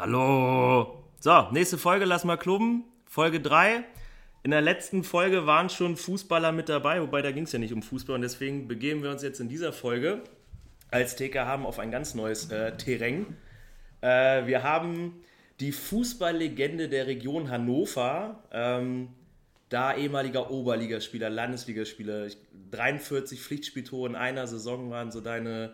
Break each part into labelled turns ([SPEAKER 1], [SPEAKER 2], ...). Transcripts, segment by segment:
[SPEAKER 1] Hallo. So, nächste Folge, lass mal klubben. Folge 3. In der letzten Folge waren schon Fußballer mit dabei, wobei da ging es ja nicht um Fußball und deswegen begeben wir uns jetzt in dieser Folge als TK haben auf ein ganz neues äh, Terrain. Äh, wir haben die Fußballlegende der Region Hannover, ähm, da ehemaliger Oberligaspieler, Landesligaspieler, 43 Pflichtspieltore in einer Saison waren so deine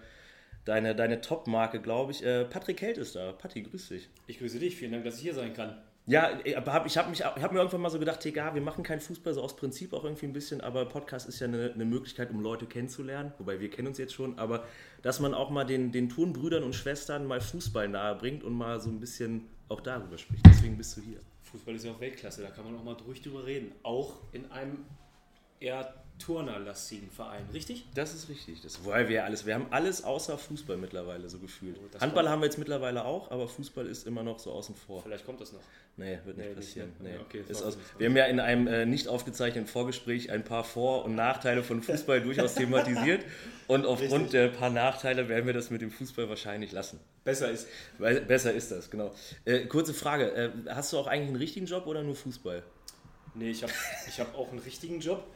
[SPEAKER 1] deine, deine Top-Marke, glaube ich. Äh, Patrick Held ist da. Patti, grüß dich.
[SPEAKER 2] Ich grüße dich, vielen Dank, dass ich hier sein kann.
[SPEAKER 1] Ja, hab, ich habe hab mir irgendwann mal so gedacht, egal, wir machen keinen Fußball, so aus Prinzip auch irgendwie ein bisschen, aber Podcast ist ja eine, eine, Möglichkeit, um Leute kennenzulernen, wobei wir kennen uns jetzt schon, aber dass man auch mal den, den Turnbrüdern und Schwestern mal Fußball nahe bringt und mal so ein bisschen auch darüber spricht. Deswegen bist du hier.
[SPEAKER 2] Fußball ist ja auch Weltklasse, da kann man auch mal ruhig drüber reden. Auch in einem eher turnerlastigen Verein, richtig?
[SPEAKER 1] Das ist richtig. Das, weil wir alles, wir haben alles außer Fußball mittlerweile so gefühlt. Oh, Handball haben wir jetzt mittlerweile auch, aber Fußball ist immer noch so außen vor.
[SPEAKER 2] Vielleicht kommt das noch.
[SPEAKER 1] Nee, wird nicht nee, passieren. Nicht, nee. Okay, ist aus, wir haben ja in einem äh, nicht aufgezeichneten Vorgespräch ein paar Vor- und Nachteile von Fußball durchaus thematisiert. Und aufgrund der paar Nachteile werden wir das mit dem Fußball wahrscheinlich lassen.
[SPEAKER 2] Besser ist.
[SPEAKER 1] Weil, besser ist das, genau. Äh, kurze Frage: äh, Hast du auch eigentlich einen richtigen Job oder nur Fußball?
[SPEAKER 2] Nee, ich habe ich hab auch einen richtigen Job.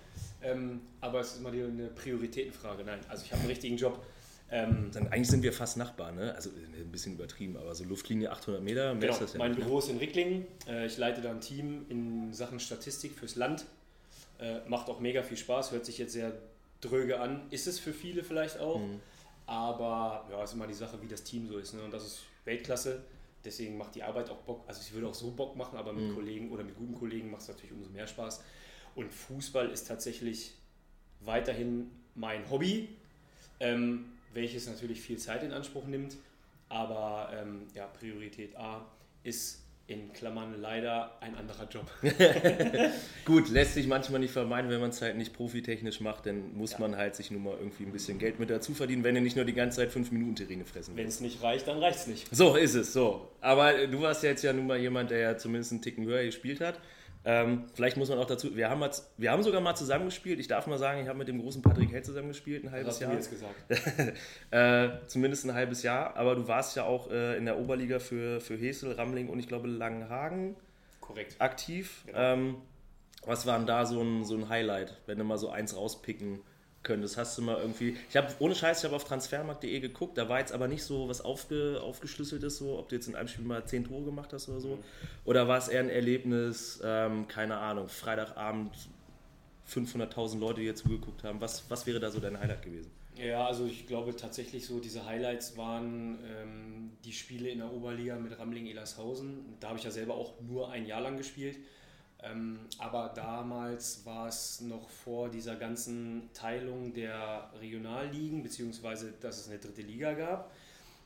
[SPEAKER 2] Ähm, aber es ist immer eine Prioritätenfrage. Nein, also ich habe einen richtigen Job.
[SPEAKER 1] Ähm, Dann eigentlich sind wir fast Nachbarn, ne? Also äh, ein bisschen übertrieben, aber so Luftlinie 800 Meter,
[SPEAKER 2] mehr genau, ist das ja Mein nicht, ne? Büro ist in Ricklingen. Äh, ich leite da ein Team in Sachen Statistik fürs Land. Äh, macht auch mega viel Spaß, hört sich jetzt sehr dröge an. Ist es für viele vielleicht auch. Mhm. Aber ja, ist immer die Sache, wie das Team so ist. Ne? Und das ist Weltklasse. Deswegen macht die Arbeit auch Bock. Also ich würde auch so Bock machen, aber mit mhm. Kollegen oder mit guten Kollegen macht es natürlich umso mehr Spaß. Und Fußball ist tatsächlich weiterhin mein Hobby, ähm, welches natürlich viel Zeit in Anspruch nimmt. Aber ähm, ja, Priorität A ist in Klammern leider ein anderer Job.
[SPEAKER 1] Gut, lässt sich manchmal nicht vermeiden, wenn man es halt nicht profitechnisch macht, dann muss ja. man halt sich nur mal irgendwie ein bisschen Geld mit dazu verdienen, wenn er nicht nur die ganze Zeit fünf Minuten Terrine fressen
[SPEAKER 2] will. Wenn es nicht reicht, dann reicht es nicht.
[SPEAKER 1] So ist es, so. Aber du warst ja jetzt ja nun mal jemand, der ja zumindest einen Ticken höher gespielt hat. Ähm, vielleicht muss man auch dazu, wir haben, jetzt, wir haben sogar mal zusammengespielt. Ich darf mal sagen, ich habe mit dem großen Patrick Held zusammengespielt, ein halbes Jahr.
[SPEAKER 2] Hast du jetzt gesagt?
[SPEAKER 1] äh, zumindest ein halbes Jahr. Aber du warst ja auch äh, in der Oberliga für, für Hesel, Ramling und ich glaube Langenhagen
[SPEAKER 2] Korrekt.
[SPEAKER 1] aktiv. Genau. Ähm, was war denn da so ein, so ein Highlight, wenn du mal so eins rauspicken können. Das hast du mal irgendwie. Ich habe ohne Scheiß, ich habe auf transfermarkt.de geguckt, da war jetzt aber nicht so was aufge, aufgeschlüsseltes, so, ob du jetzt in einem Spiel mal zehn Tore gemacht hast oder so. Mhm. Oder war es eher ein Erlebnis, ähm, keine Ahnung, Freitagabend 500.000 Leute, die hier zugeguckt haben. Was, was wäre da so dein Highlight gewesen?
[SPEAKER 2] Ja, also ich glaube tatsächlich so, diese Highlights waren ähm, die Spiele in der Oberliga mit Ramling-Elershausen. Da habe ich ja selber auch nur ein Jahr lang gespielt. Ähm, aber damals war es noch vor dieser ganzen Teilung der Regionalligen, beziehungsweise dass es eine dritte Liga gab.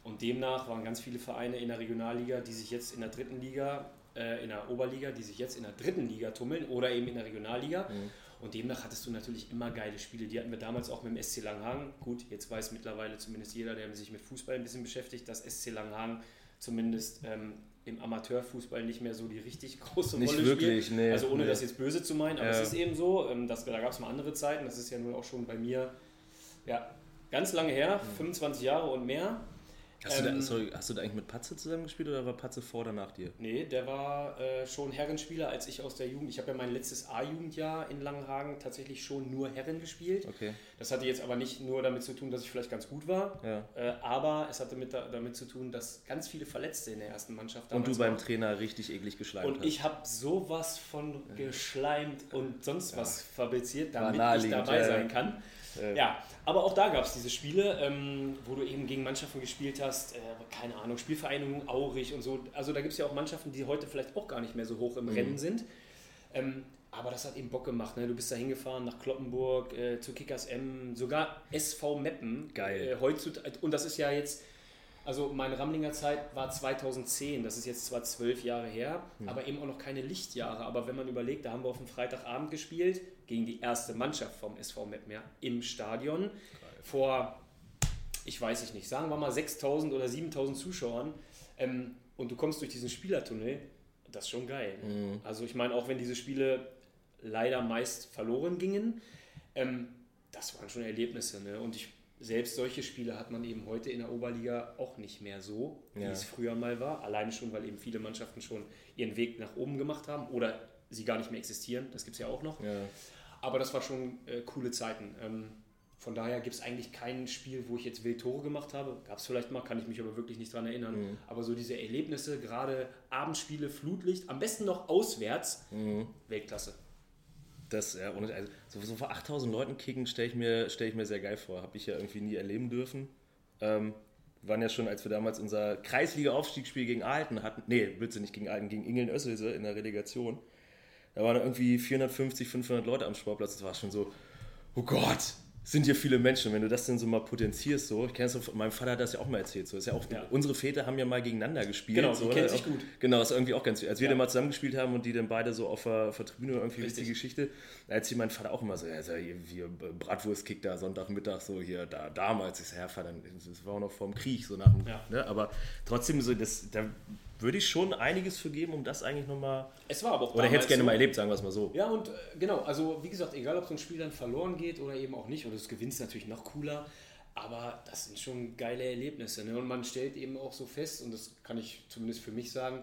[SPEAKER 2] Und demnach waren ganz viele Vereine in der Regionalliga, die sich jetzt in der dritten Liga, äh, in der Oberliga, die sich jetzt in der dritten Liga tummeln oder eben in der Regionalliga. Mhm. Und demnach hattest du natürlich immer geile Spiele. Die hatten wir damals auch mit dem SC Langhagen. Gut, jetzt weiß mittlerweile zumindest jeder, der sich mit Fußball ein bisschen beschäftigt, dass SC Langhagen zumindest ähm, im Amateurfußball nicht mehr so die richtig große
[SPEAKER 1] nicht Rolle wirklich,
[SPEAKER 2] spielt.
[SPEAKER 1] Nee,
[SPEAKER 2] also ohne
[SPEAKER 1] nee.
[SPEAKER 2] das jetzt böse zu meinen, aber ja. es ist eben so, ähm, dass, da gab es mal andere Zeiten, das ist ja nun auch schon bei mir ja, ganz lange her, 25 Jahre und mehr.
[SPEAKER 1] Hast, ähm, du da, ähm, sorry, hast du da eigentlich mit Patze zusammengespielt oder war Patze vor oder nach dir?
[SPEAKER 2] Nee, der war äh, schon Herrenspieler, als ich aus der Jugend. Ich habe ja mein letztes A-Jugendjahr in Langenhagen tatsächlich schon nur Herren gespielt.
[SPEAKER 1] Okay.
[SPEAKER 2] Das hatte jetzt aber nicht nur damit zu tun, dass ich vielleicht ganz gut war,
[SPEAKER 1] ja.
[SPEAKER 2] äh, aber es hatte mit, damit zu tun, dass ganz viele Verletzte in der ersten Mannschaft
[SPEAKER 1] Und du beim waren. Trainer richtig eklig geschleimt
[SPEAKER 2] Und
[SPEAKER 1] hast.
[SPEAKER 2] ich habe sowas von geschleimt und sonst was fabriziert, damit ich dabei sein kann. Ja, aber auch da gab es diese Spiele, ähm, wo du eben gegen Mannschaften gespielt hast, äh, keine Ahnung, Spielvereinigung Aurich und so. Also da gibt es ja auch Mannschaften, die heute vielleicht auch gar nicht mehr so hoch im mhm. Rennen sind. Ähm, aber das hat eben Bock gemacht. Ne? Du bist da hingefahren nach Kloppenburg, äh, zu Kickers M, sogar SV Meppen.
[SPEAKER 1] Geil.
[SPEAKER 2] Äh, heutzutage, und das ist ja jetzt, also meine Ramlinger Zeit war 2010, das ist jetzt zwar zwölf Jahre her, mhm. aber eben auch noch keine Lichtjahre. Aber wenn man überlegt, da haben wir auf dem Freitagabend gespielt, gegen die erste Mannschaft vom SV Mettmer im Stadion. Geil. Vor, ich weiß ich nicht, sagen wir mal 6000 oder 7000 Zuschauern. Ähm, und du kommst durch diesen Spielertunnel, das ist schon geil. Mhm. Also ich meine, auch wenn diese Spiele leider meist verloren gingen, ähm, das waren schon Erlebnisse. Ne? Und ich selbst solche Spiele hat man eben heute in der Oberliga auch nicht mehr so, wie
[SPEAKER 1] Ja.
[SPEAKER 2] es früher mal war. Alleine schon, weil eben viele Mannschaften schon ihren Weg nach oben gemacht haben oder sie gar nicht mehr existieren. Das gibt es ja auch noch.
[SPEAKER 1] Ja.
[SPEAKER 2] Aber das war schon äh, coole Zeiten. Ähm, von daher gibt es eigentlich kein Spiel, wo ich jetzt wild Tore gemacht habe. Gab es vielleicht mal, kann ich mich aber wirklich nicht dran erinnern.
[SPEAKER 1] Mhm.
[SPEAKER 2] Aber so diese Erlebnisse, gerade Abendspiele, Flutlicht, am besten noch auswärts,
[SPEAKER 1] Mhm.
[SPEAKER 2] Weltklasse.
[SPEAKER 1] Das, ja, und also, so, vor 8000 Leuten kicken stelle ich, mir- stell ich mir sehr geil vor. Habe ich ja irgendwie nie erleben dürfen. Ähm, waren ja schon, als wir damals unser Kreisliga-Aufstiegsspiel gegen Alten hatten, nee, bitte nicht gegen Alten, gegen Ingeln Össelse in der Relegation. Da waren irgendwie 450, 500 Leute am Sportplatz. Das war schon so, oh Gott, sind hier viele Menschen. Wenn du das denn so mal potenzierst, so, ich kenne es, so, mein Vater hat das ja auch mal erzählt. So, ist ja auch,
[SPEAKER 2] Ja.
[SPEAKER 1] Unsere Väter haben ja mal gegeneinander gespielt.
[SPEAKER 2] Genau,
[SPEAKER 1] so, ne?
[SPEAKER 2] sich gut.
[SPEAKER 1] Genau, ist irgendwie auch ganz, als wir
[SPEAKER 2] Ja.
[SPEAKER 1] dann mal zusammengespielt haben und die dann beide so auf der, auf der Tribüne irgendwie
[SPEAKER 2] Richtig.
[SPEAKER 1] witzige Geschichte, da erzählt mein Vater auch immer so, ja, ist ja hier, hier Bratwurstkick da Sonntagmittag so hier, da damals, sag, ja Vater, das war auch noch vorm Krieg, so nach dem,
[SPEAKER 2] Ja.
[SPEAKER 1] ne, aber trotzdem so, das, da würde ich schon einiges für geben, um das eigentlich nochmal,
[SPEAKER 2] Es war aber auch
[SPEAKER 1] oder hätte es gerne
[SPEAKER 2] so.
[SPEAKER 1] mal erlebt, sagen wir es mal so.
[SPEAKER 2] Ja, und äh, genau, also wie gesagt, egal ob so ein Spiel dann verloren geht oder eben auch nicht, oder das gewinnt natürlich noch cooler, aber das sind schon geile Erlebnisse. Ne? Und man stellt eben auch so fest, und das kann ich zumindest für mich sagen,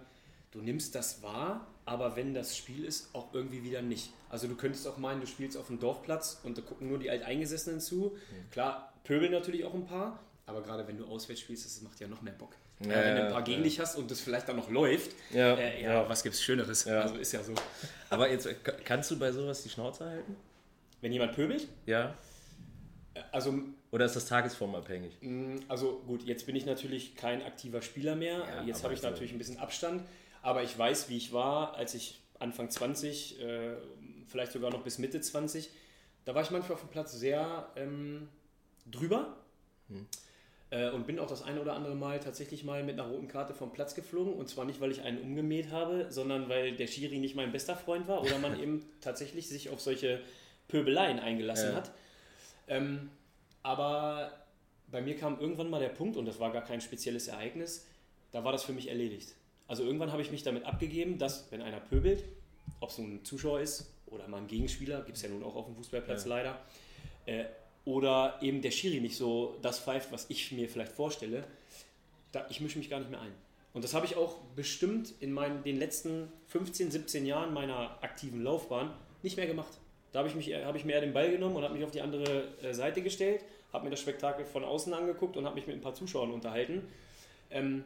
[SPEAKER 2] du nimmst das wahr, aber wenn das Spiel ist, auch irgendwie wieder nicht. Also du könntest auch meinen, du spielst auf dem Dorfplatz und da gucken nur die Alteingesessenen zu. Klar, pöbeln natürlich auch ein paar, aber gerade wenn du auswärts spielst, das macht ja noch mehr Bock.
[SPEAKER 1] Ja,
[SPEAKER 2] wenn du ein paar gegen dich hast und das vielleicht dann noch läuft,
[SPEAKER 1] Ja,
[SPEAKER 2] äh, ja, was gibt's Schöneres? Also ist ja so.
[SPEAKER 1] Aber jetzt, äh, kannst du bei sowas die Schnauze halten?
[SPEAKER 2] Wenn jemand pöbelt,
[SPEAKER 1] Ja?
[SPEAKER 2] also,
[SPEAKER 1] Oder ist das tagesformabhängig?
[SPEAKER 2] also gut, jetzt bin ich natürlich kein aktiver Spieler mehr.
[SPEAKER 1] Ja,
[SPEAKER 2] jetzt habe ich
[SPEAKER 1] so-
[SPEAKER 2] natürlich ein bisschen Abstand. Aber ich weiß, wie ich war, als ich Anfang 20, äh, vielleicht sogar noch bis Mitte 20, da war ich manchmal auf dem Platz sehr ähm, drüber.
[SPEAKER 1] Hm.
[SPEAKER 2] Äh, und bin auch das eine oder andere Mal tatsächlich mal mit einer roten Karte vom Platz geflogen. Und zwar nicht, weil ich einen umgemäht habe, sondern weil der Schiri nicht mein bester Freund war oder man eben tatsächlich sich auf solche Pöbeleien eingelassen
[SPEAKER 1] Ja.
[SPEAKER 2] hat. Ähm, aber bei mir kam irgendwann mal der Punkt, und das war gar kein spezielles Ereignis, da war das für mich erledigt. Also irgendwann habe ich mich damit abgegeben, dass, wenn einer pöbelt, ob es nun ein Zuschauer ist oder mal ein Gegenspieler, gibt es ja nun auch auf dem Fußballplatz
[SPEAKER 1] Ja.
[SPEAKER 2] leider, äh, oder eben der Schiri nicht so das pfeift, was ich mir vielleicht vorstelle, da, ich mische mich gar nicht mehr ein. Und das habe ich auch bestimmt in meinen, den letzten 15, 17 Jahren meiner aktiven Laufbahn nicht mehr gemacht. Da habe ich, mich, habe ich mir eher den Ball genommen und habe mich auf die andere äh, Seite gestellt, habe mir das Spektakel von außen angeguckt und habe mich mit ein paar Zuschauern unterhalten. Ähm,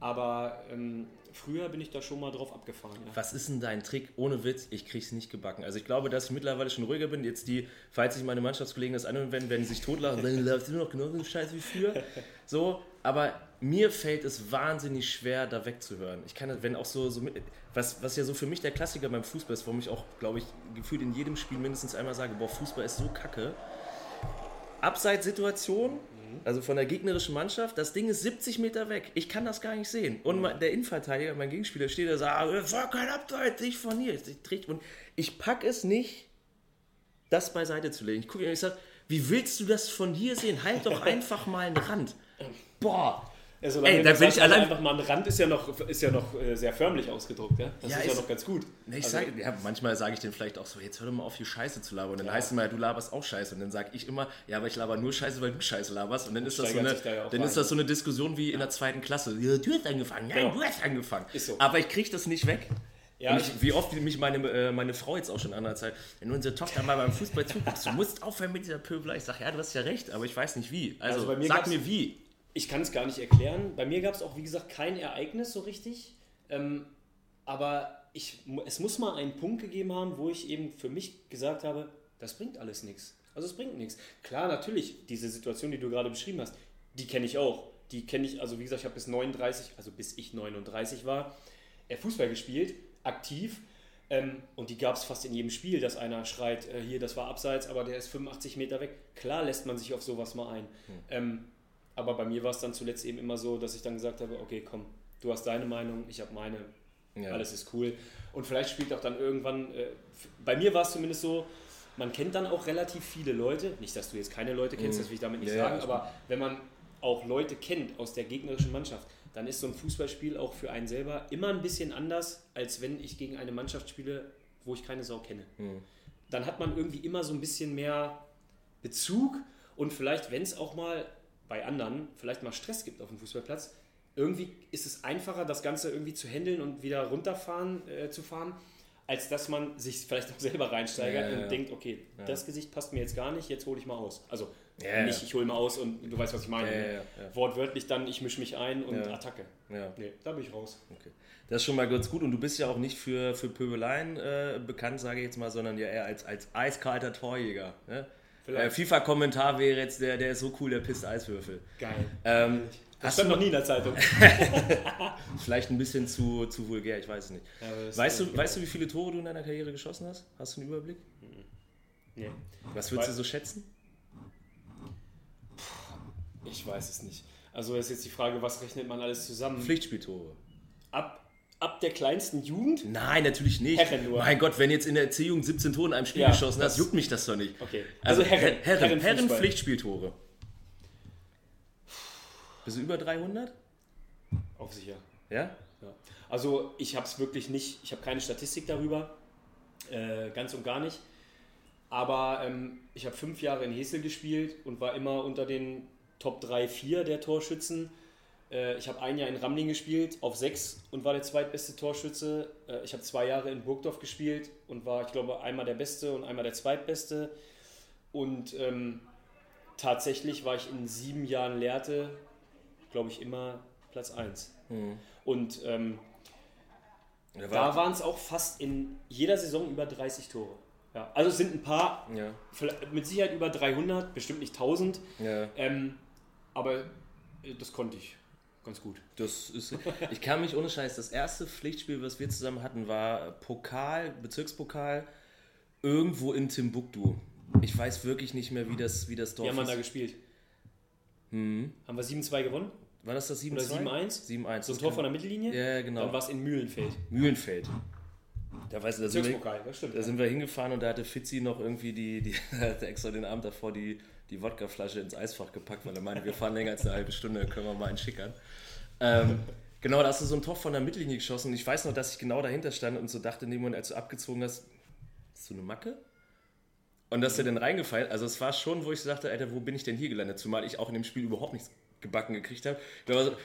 [SPEAKER 2] aber ähm, früher bin ich da schon mal drauf abgefahren. Ja.
[SPEAKER 1] Was ist denn dein Trick? Ohne Witz, ich krieg's nicht gebacken. Also ich glaube, dass ich mittlerweile schon ruhiger bin. Jetzt die, falls sich meine Mannschaftskollegen das anhören werden, werden sie sich totlachen. und sagen, läuft immer noch genauso einen Scheiß wie früher. So, aber mir fällt es wahnsinnig schwer, da wegzuhören. Ich kann, wenn auch so, so was, was ja so für mich der Klassiker beim Fußball ist, warum ich auch, glaube ich, gefühlt in jedem Spiel mindestens einmal sage, boah, Fußball ist so kacke. Abseitssituation, also von der gegnerischen Mannschaft, das Ding ist 70 Meter weg. Ich kann das gar nicht sehen. Und mein- der Innenverteidiger, mein Gegenspieler, steht da und sagt, "Ah, das war kein Abseits, ich von hier. Und ich pack es nicht, das beiseite zu legen. Ich gucke ihn und ich sage, wie willst du das von hier sehen? Halt doch einfach mal einen Rand. Boah.
[SPEAKER 2] Ja, solange
[SPEAKER 1] Ey, da bin ich
[SPEAKER 2] also
[SPEAKER 1] allein-
[SPEAKER 2] einfach mal ein Rand ist ja noch, ist ja noch äh, sehr förmlich ausgedruckt. Ja? Das
[SPEAKER 1] Ja,
[SPEAKER 2] ist ja noch ganz gut.
[SPEAKER 1] Ne, Ich
[SPEAKER 2] Also-
[SPEAKER 1] sag, ja, manchmal sage ich denen vielleicht auch so, jetzt hör doch mal auf, hier Scheiße zu labern. Und dann heißt es immer, du laberst auch Scheiße. Und dann sage ich immer, ja, aber ich laber nur Scheiße, weil du Scheiße laberst. Und dann ist das so eine,
[SPEAKER 2] da ja
[SPEAKER 1] dann
[SPEAKER 2] rein.
[SPEAKER 1] ist das so eine Diskussion wie in der zweiten Klasse. Ja, du hast angefangen, nein,
[SPEAKER 2] Genau.
[SPEAKER 1] du hast angefangen.
[SPEAKER 2] Ist so.
[SPEAKER 1] Aber ich kriege das nicht weg.
[SPEAKER 2] Ja, ich-
[SPEAKER 1] wie oft mich meine, äh, meine Frau jetzt auch schon an der Zeit, wenn du unsere Tochter mal beim Fußball zuguckst, du musst aufhören mit dieser Pöbelei. Ich sage, ja, du hast ja recht, aber ich weiß nicht wie. Also,
[SPEAKER 2] Also bei mir
[SPEAKER 1] sag mir wie.
[SPEAKER 2] Ich kann es gar nicht erklären. Bei mir gab es auch, wie gesagt, kein Ereignis so richtig. Ähm, aber ich, es muss mal einen Punkt gegeben haben, wo ich eben für mich gesagt habe, das bringt alles nichts. Also es bringt nichts. Klar, natürlich, diese Situation, die du gerade beschrieben hast, die kenne ich auch. Die kenne ich, also wie gesagt, ich habe bis 39, also bis ich 39 war, äh, Fußball gespielt, aktiv. Ähm, und die gab es fast in jedem Spiel, dass einer schreit, äh, hier, das war abseits, aber der ist 85 Meter weg. Klar lässt man sich auf sowas mal ein. Ähm, aber bei mir war es dann zuletzt eben immer so, dass ich dann gesagt habe, okay, komm, du hast deine Meinung, ich habe meine,
[SPEAKER 1] Ja.
[SPEAKER 2] alles ist cool. Und vielleicht spielt auch dann irgendwann, äh, bei mir war es zumindest so, man kennt dann auch relativ viele Leute, nicht, dass du jetzt keine Leute kennst,
[SPEAKER 1] Mhm.
[SPEAKER 2] das will ich damit nicht
[SPEAKER 1] Ja, ja,
[SPEAKER 2] sagen,
[SPEAKER 1] alles
[SPEAKER 2] aber wenn man auch Leute kennt aus der gegnerischen Mannschaft, dann ist so ein Fußballspiel auch für einen selber immer ein bisschen anders, als wenn ich gegen eine Mannschaft spiele, wo ich keine Sau kenne.
[SPEAKER 1] Mhm.
[SPEAKER 2] Dann hat man irgendwie immer so ein bisschen mehr Bezug und vielleicht, wenn es auch mal bei anderen vielleicht mal Stress gibt auf dem Fußballplatz, irgendwie ist es einfacher, das Ganze irgendwie zu handeln und wieder runterfahren äh, zu fahren, als dass man sich vielleicht auch selber reinsteigert
[SPEAKER 1] Ja, ja,
[SPEAKER 2] und
[SPEAKER 1] ja.
[SPEAKER 2] denkt, okay, das Gesicht passt mir jetzt gar nicht, jetzt hole ich mal aus. Also nicht, ich hole mal aus und du weißt, was ich meine. Ne? Wortwörtlich dann, ich mische mich ein und. Attacke. Nee, da bin ich raus.
[SPEAKER 1] Okay. Das ist schon mal ganz gut. Und du bist ja auch nicht für, für Pöbeleien äh, bekannt, sage ich jetzt mal, sondern ja eher als, als eiskalter Torjäger. Ne? Äh. FIFA-Kommentar wäre jetzt, der, der ist so cool, der pisst Eiswürfel.
[SPEAKER 2] Geil.
[SPEAKER 1] Ähm,
[SPEAKER 2] Das
[SPEAKER 1] hast
[SPEAKER 2] stand
[SPEAKER 1] du
[SPEAKER 2] noch nie in der Zeitung.
[SPEAKER 1] vielleicht ein bisschen zu, zu vulgär, ich weiß es nicht. Weißt du, weißt du, wie viele Tore du in deiner Karriere geschossen hast? Hast du einen Überblick?
[SPEAKER 2] Nee,
[SPEAKER 1] Was würdest du so schätzen?
[SPEAKER 2] ich weiß es nicht. Also ist jetzt die Frage, was rechnet man alles zusammen?
[SPEAKER 1] Pflichtspieltore.
[SPEAKER 2] Ab, ab der kleinsten Jugend?
[SPEAKER 1] Nein, natürlich nicht.
[SPEAKER 2] Herren nur.
[SPEAKER 1] Mein Gott, wenn jetzt in der Erziehung 17 Tore in einem Spiel
[SPEAKER 2] Ja,
[SPEAKER 1] geschossen hast, juckt mich das doch nicht.
[SPEAKER 2] Okay.
[SPEAKER 1] Also,
[SPEAKER 2] Also Herren.
[SPEAKER 1] Herren, Herren, Herren. Pflichtspieltore. Bist du über 300?
[SPEAKER 2] Auf sicher.
[SPEAKER 1] Ja?
[SPEAKER 2] Ja. Also ich habe es wirklich nicht, ich habe keine Statistik darüber, äh, ganz und gar nicht. Aber ähm, ich habe fünf Jahre in Hesel gespielt und war immer unter den Top 3, 4 der Torschützen. Äh, ich habe ein Jahr in Ramling gespielt, auf 6 und war der zweitbeste Torschütze. Äh, ich habe zwei Jahre in Burgdorf gespielt und war, ich glaube, einmal der Beste und einmal der Zweitbeste. Und ähm, tatsächlich war ich in sieben Jahren Lehrte, glaube ich, immer Platz 1. Und ähm,
[SPEAKER 1] Der
[SPEAKER 2] da waren es auch fast in jeder Saison über 30 Tore. Ja, also es sind ein paar,
[SPEAKER 1] ja,
[SPEAKER 2] mit Sicherheit über 300, bestimmt nicht 1000,
[SPEAKER 1] ja.
[SPEAKER 2] ähm, aber äh, das konnte ich ganz gut.
[SPEAKER 1] Das ist, ich kann mich ohne Scheiß, das erste Pflichtspiel, was wir zusammen hatten, war Pokal, Bezirkspokal, irgendwo in Timbuktu. Ich weiß wirklich nicht mehr, wie das, wie das
[SPEAKER 2] Wie
[SPEAKER 1] Dorf
[SPEAKER 2] haben wir da gespielt? Haben wir 7-2 gewonnen?
[SPEAKER 1] War das das 7
[SPEAKER 2] Oder 7-1?
[SPEAKER 1] 7-1.
[SPEAKER 2] So ein Tor von der Mittellinie?
[SPEAKER 1] Ja, genau.
[SPEAKER 2] Dann war es in Mühlenfeld.
[SPEAKER 1] Mühlenfeld. Da, weißt du, da, sind wir,
[SPEAKER 2] das stimmt.
[SPEAKER 1] da sind wir hingefahren und da hatte Fitzi noch irgendwie die, die hatte extra den Abend davor die, die Wodkaflasche ins Eisfach gepackt, weil er meinte, wir fahren länger als eine halbe Stunde, können wir mal einen schickern. Ähm, genau, da hast du so ein Tor von der Mittellinie geschossen und ich weiß noch, dass ich genau dahinter stand und so dachte, in dem Moment, als du abgezogen hast, ist so eine Macke? Und dass der dann reingefallen, also es war schon, wo ich dachte, Alter, wo bin ich denn hier gelandet? Zumal ich auch in dem Spiel überhaupt nichts gebacken gekriegt habe.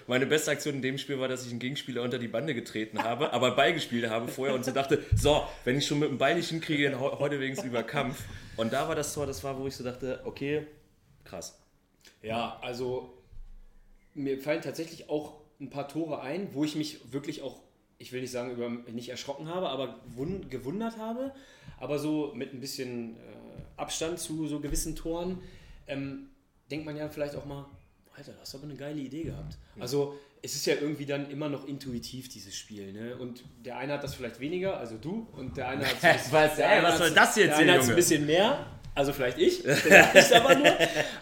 [SPEAKER 1] Meine beste Aktion in dem Spiel war, dass ich einen Gegenspieler unter die Bande getreten habe, aber beigespielt habe vorher und so dachte, so, wenn ich schon mit dem Ball nicht hinkriege, dann heu- heute wenigstens über Kampf. Und da war das Tor, das war, wo ich so dachte, okay, krass.
[SPEAKER 2] Ja, also mir fallen tatsächlich auch ein paar Tore ein, wo ich mich wirklich auch, ich will nicht sagen, über nicht erschrocken habe, aber wun- gewundert habe. Aber so mit ein bisschen äh, Abstand zu so gewissen Toren ähm, denkt man ja vielleicht auch mal, Alter, du hast aber eine geile Idee gehabt. Also es ist ja irgendwie dann immer noch intuitiv, dieses Spiel. Ne? Und der eine hat das vielleicht weniger, also du, und der eine hat es
[SPEAKER 1] Was,
[SPEAKER 2] der
[SPEAKER 1] ey, was soll das jetzt
[SPEAKER 2] der eine hat's ein bisschen mehr, also vielleicht ich, vielleicht aber nur.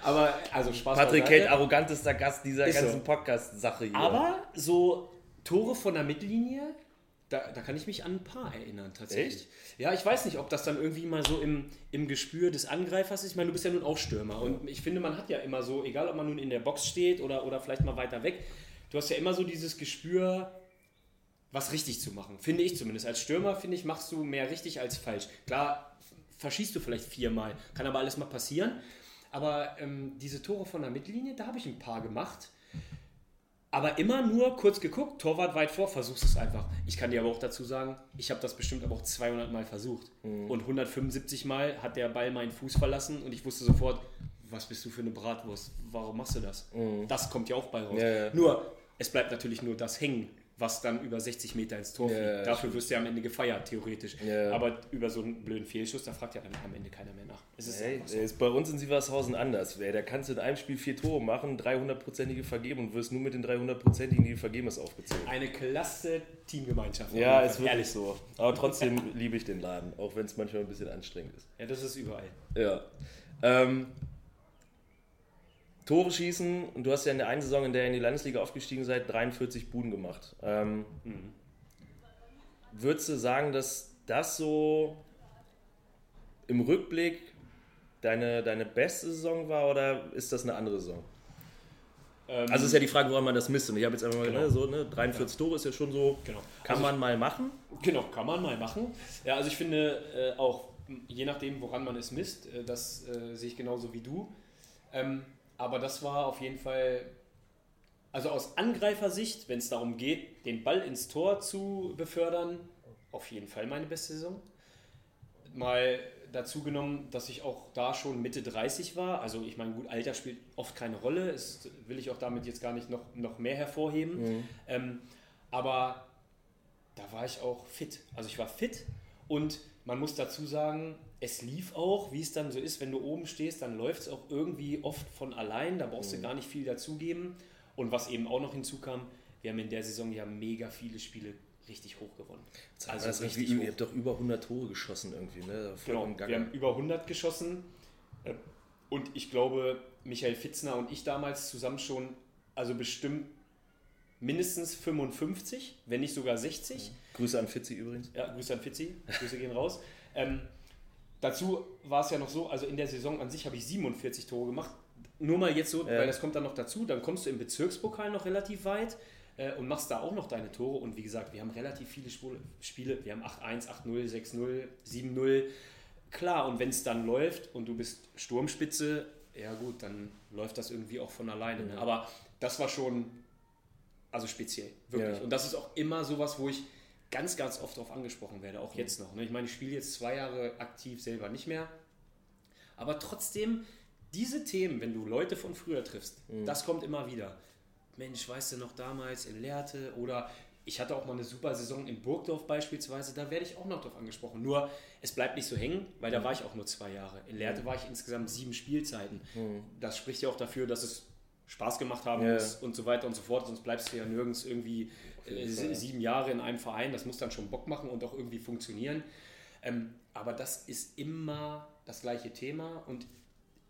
[SPEAKER 2] Aber also Spaß
[SPEAKER 1] Patrick. Kate, arrogantester Gast dieser
[SPEAKER 2] Ist so.
[SPEAKER 1] ganzen Podcast-Sache hier.
[SPEAKER 2] Aber so Tore von der Mittellinie, da, da kann ich mich an ein paar erinnern tatsächlich.
[SPEAKER 1] Echt?
[SPEAKER 2] Ja, ich weiß nicht, ob das dann irgendwie mal so im, im Gespür des Angreifers ist. Ich meine, du bist ja nun auch Stürmer und ich finde, man hat ja immer so, egal ob man nun in der Box steht oder, oder vielleicht mal weiter weg, du hast ja immer so dieses Gespür, was richtig zu machen. Finde ich zumindest. Als Stürmer, finde ich, machst du mehr richtig als falsch. Klar, verschießt du vielleicht viermal, kann aber alles mal passieren. Aber ähm, diese Tore von der Mittellinie, da habe ich ein paar gemacht. Aber immer nur kurz geguckt, Torwart weit vor, versuchst es einfach. Ich kann dir aber auch dazu sagen, ich habe das bestimmt aber auch 200 Mal versucht. Und 175 Mal hat der Ball meinen Fuß verlassen und ich wusste sofort, was bist du für eine Bratwurst? Warum machst du das? Das kommt ja auch bei raus.
[SPEAKER 1] Ja, ja.
[SPEAKER 2] Nur, es bleibt natürlich nur das hängen, was dann über 60 Meter ins Tor fliegt.
[SPEAKER 1] ja,
[SPEAKER 2] Dafür wirst du ja am Ende gefeiert, theoretisch.
[SPEAKER 1] Ja.
[SPEAKER 2] Aber über so einen blöden Fehlschuss, da fragt ja dann am Ende keiner mehr nach. Es ist
[SPEAKER 1] Hey,
[SPEAKER 2] so.
[SPEAKER 1] ist bei uns in Sievershausen anders. Da kannst du in einem Spiel vier Tore machen, 300-prozentige vergeben und wirst nur mit den 300-prozentigen, die du vergeben hast, aufgezogen.
[SPEAKER 2] Eine klasse Teamgemeinschaft.
[SPEAKER 1] Ja, ist wirklich
[SPEAKER 2] Ehrlich.
[SPEAKER 1] so. Aber trotzdem liebe ich den Laden, auch wenn es manchmal ein bisschen anstrengend ist.
[SPEAKER 2] Ja, das ist überall.
[SPEAKER 1] Ja. Ähm, Tore schießen, und du hast ja in der einen Saison, in der ihr in die Landesliga aufgestiegen seid, 43 Buden gemacht. Ähm, Würdest du sagen, dass das so im Rückblick deine, deine beste Saison war oder ist das eine andere Saison?
[SPEAKER 2] Ähm,
[SPEAKER 1] Also ist ja die Frage, woran man das misst. Und ich habe jetzt einfach mal
[SPEAKER 2] Genau.
[SPEAKER 1] ne, so, ne, 43 Tore ist ja schon so,
[SPEAKER 2] Genau.
[SPEAKER 1] kann
[SPEAKER 2] Also
[SPEAKER 1] man mal machen.
[SPEAKER 2] Genau, kann man mal machen. Ja, also ich finde äh, auch, je nachdem, woran man es misst, äh, das äh, sehe ich genauso wie du. Ähm, aber das war auf jeden Fall, also aus Angreifersicht, wenn es darum geht, den Ball ins Tor zu befördern, auf jeden Fall meine beste Saison. Mal dazu genommen, dass ich auch da schon Mitte 30 war. Also ich meine, gut, Alter spielt oft keine Rolle. Das will ich auch damit jetzt gar nicht noch, noch mehr hervorheben. Mhm. Ähm, aber da war ich auch fit. Also ich war fit und man muss dazu sagen, es lief auch, wie es dann so ist, wenn du oben stehst, dann läuft es auch irgendwie oft von allein. Da brauchst mhm. du gar nicht viel dazugeben. Und was eben auch noch hinzukam, wir haben in der Saison ja mega viele Spiele richtig hoch gewonnen.
[SPEAKER 1] Also das richtig hoch. Ihr habt doch über 100 Tore geschossen irgendwie, ne?
[SPEAKER 2] genau, wir haben über 100 geschossen. Äh, und ich glaube, Michael Fitzner und ich damals zusammen schon, also bestimmt mindestens 55, wenn nicht sogar 60.
[SPEAKER 1] Grüße an Fitzi übrigens.
[SPEAKER 2] Ja, Grüße an Fitzi. Grüße gehen raus. Ähm, dazu war es ja noch so, also in der Saison an sich habe ich 47 Tore gemacht. Nur mal jetzt so, ja. weil das kommt dann noch dazu, dann kommst du im Bezirkspokal noch relativ weit äh, und machst da auch noch deine Tore. Und wie gesagt, wir haben relativ viele Spiele. Wir haben 8-1, 8-0, 6-0, 7-0. Klar, und wenn es dann läuft und du bist Sturmspitze, ja gut, dann läuft das irgendwie auch von alleine. Ne? Aber das war schon also speziell, wirklich. Ja. Und das ist auch immer sowas, wo ich ganz, ganz oft darauf angesprochen werde, auch jetzt noch. Ne? Ich meine, ich spiele jetzt zwei Jahre aktiv selber nicht mehr. Aber trotzdem, diese Themen, wenn du Leute von früher triffst, mhm. das kommt immer wieder. Mensch, weißt du noch damals in Lehrte oder ich hatte auch mal eine super Saison in Burgdorf beispielsweise, da werde ich auch noch drauf angesprochen. Nur, es bleibt nicht so hängen, weil da mhm. war ich auch nur zwei Jahre. In Lehrte mhm. war ich insgesamt sieben Spielzeiten. Mhm. Das spricht ja auch dafür, dass es Spaß gemacht haben ja. muss und so weiter und so fort, sonst bleibst du ja nirgends irgendwie äh, sieben Jahre in einem Verein. Das muss dann schon Bock machen und auch irgendwie funktionieren. Ähm, aber das ist immer das gleiche Thema und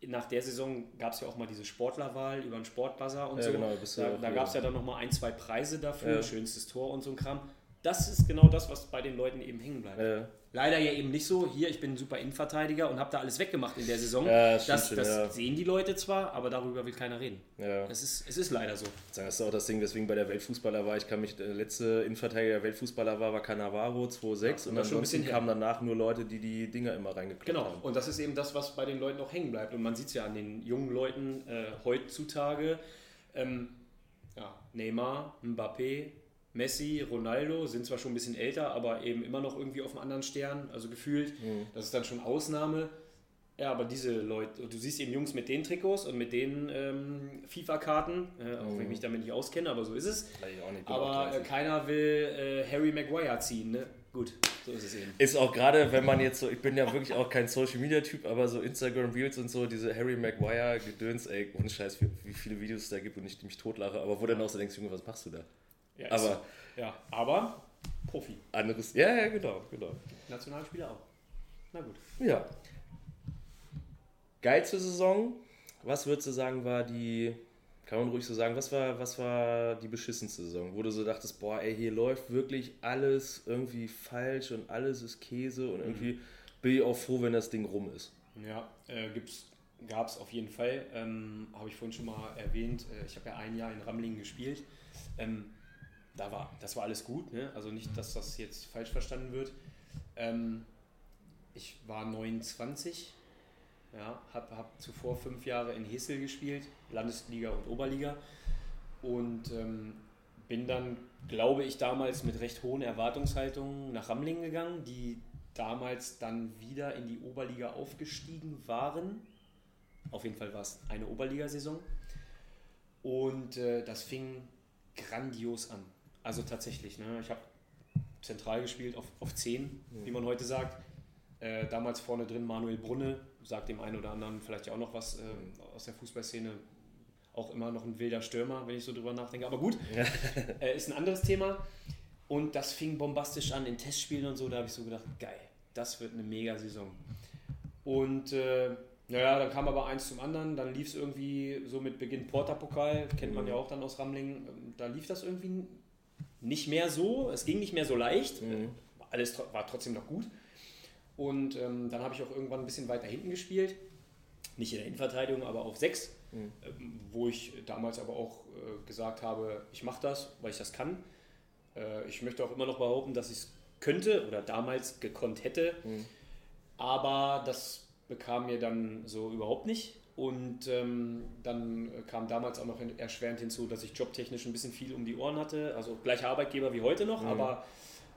[SPEAKER 2] nach der Saison gab es ja auch mal diese Sportlerwahl über den Sportbuzzer und ja, so. Genau, da, da gab es ja dann nochmal ein, zwei Preise dafür, ja. schönstes Tor und so ein Kram. Das ist genau das, was bei den Leuten eben hängen bleibt. Ja. Leider ja eben nicht so. Hier, ich bin ein super Innenverteidiger und habe da alles weggemacht in der Saison. Ja, das, das, das ja. sehen die Leute zwar, aber darüber will keiner reden. Es, ist, es ist leider so.
[SPEAKER 1] Das ist auch das Ding, weswegen bei der Weltfußballer war. Ich kann mich, der letzte Innenverteidiger der Weltfußballer war, war Cannavaro 2,6 ja, und ansonsten kamen danach nur Leute, die die Dinger immer reingekloppt
[SPEAKER 2] genau. haben. Genau, und das ist eben das, was bei den Leuten auch hängen bleibt. Und man sieht es ja an den jungen Leuten äh, heutzutage. Ähm, Neymar, Mbappé, Messi, Ronaldo sind zwar schon ein bisschen älter, aber eben immer noch irgendwie auf einem anderen Stern, also gefühlt. Mhm. Das ist dann schon Ausnahme. Ja, aber diese Leute, du siehst eben Jungs mit den Trikots und mit den ähm, FIFA-Karten, äh, auch mhm. wenn ich mich damit nicht auskenne, aber so ist es. Aber äh, keiner will äh, Harry Maguire ziehen, ne? Gut, so ist es eben.
[SPEAKER 1] Ist auch gerade, wenn man jetzt so, ich bin ja wirklich auch kein Social Media Typ, aber so Instagram Reels und so, diese Harry Maguire Gedöns, ey, ohne Scheiß, wie, wie viele Videos es da gibt und ich mich totlache, aber wo dann auch so denkst, Junge, was machst du da?
[SPEAKER 2] Ja, aber, ja, aber Profi.
[SPEAKER 1] Anderes, ja, ja, genau, genau.
[SPEAKER 2] Nationalspieler auch. Na gut.
[SPEAKER 1] Ja. Geilste Saison, was würdest du sagen, war die, kann man ruhig so sagen, was war, was war die beschissenste Saison, wo du so dachtest, boah, ey, hier läuft wirklich alles irgendwie falsch und alles ist Käse und irgendwie mhm. bin ich auch froh, wenn das Ding rum ist.
[SPEAKER 2] Ja, äh, gab es auf jeden Fall. Ähm, habe ich vorhin schon mal erwähnt. Äh, ich habe ja ein Jahr in Ramlingen gespielt. Ähm, da war, das war alles gut, ne? also nicht, dass das jetzt falsch verstanden wird. Ähm, ich war 29, ja, habe hab zuvor fünf Jahre in Hessel gespielt, Landesliga und Oberliga und ähm, bin dann, glaube ich, damals mit recht hohen Erwartungshaltungen nach Ramlingen gegangen, die damals dann wieder in die Oberliga aufgestiegen waren. Auf jeden Fall war es eine Oberligasaison. Und äh, das fing grandios an. Also tatsächlich, ne? ich habe zentral gespielt auf, auf 10, mhm. wie man heute sagt. Äh, damals vorne drin Manuel Brunne, sagt dem einen oder anderen vielleicht ja auch noch was äh, aus der Fußballszene. Auch immer noch ein wilder Stürmer, wenn ich so drüber nachdenke. Aber gut, ja. äh, ist ein anderes Thema. Und das fing bombastisch an in Testspielen und so. Da habe ich so gedacht, geil, das wird eine Mega-Saison. Und äh, naja, dann kam aber eins zum anderen. Dann lief es irgendwie so mit Beginn Porterpokal, kennt man mhm. ja auch dann aus Ramlingen. Da lief das irgendwie nicht mehr so, es ging nicht mehr so leicht, mhm. alles war trotzdem noch gut. Und ähm, dann habe ich auch irgendwann ein bisschen weiter hinten gespielt, nicht in der Innenverteidigung, aber auf 6, mhm. ähm, wo ich damals aber auch äh, gesagt habe, ich mache das, weil ich das kann. Äh, ich möchte auch immer noch behaupten, dass ich es könnte oder damals gekonnt hätte, mhm. aber das bekam mir dann so überhaupt nicht. Und ähm, dann kam damals auch noch erschwerend hinzu, dass ich jobtechnisch ein bisschen viel um die Ohren hatte. Also gleicher Arbeitgeber wie heute noch, mhm. aber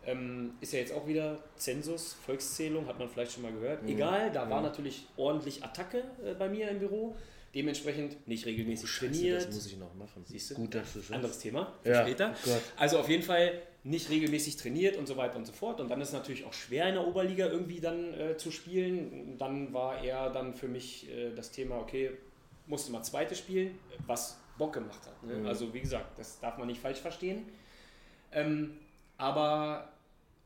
[SPEAKER 2] ähm, ist ja jetzt auch wieder Zensus, Volkszählung, hat man vielleicht schon mal gehört. Mhm. Egal, da war mhm. natürlich ordentlich Attacke äh, bei mir im Büro. Dementsprechend nicht regelmäßig oh, Scheiße, trainiert.
[SPEAKER 1] Das muss ich noch machen.
[SPEAKER 2] Siehst du?
[SPEAKER 1] Gut, dass du
[SPEAKER 2] Anderes Thema für ja. später. Oh also auf jeden Fall nicht regelmäßig trainiert und so weiter und so fort. Und dann ist es natürlich auch schwer in der Oberliga irgendwie dann äh, zu spielen. Dann war eher dann für mich äh, das Thema, okay, musste mal zweite spielen, was Bock gemacht hat. Ne? Mhm. Also wie gesagt, das darf man nicht falsch verstehen. Ähm, aber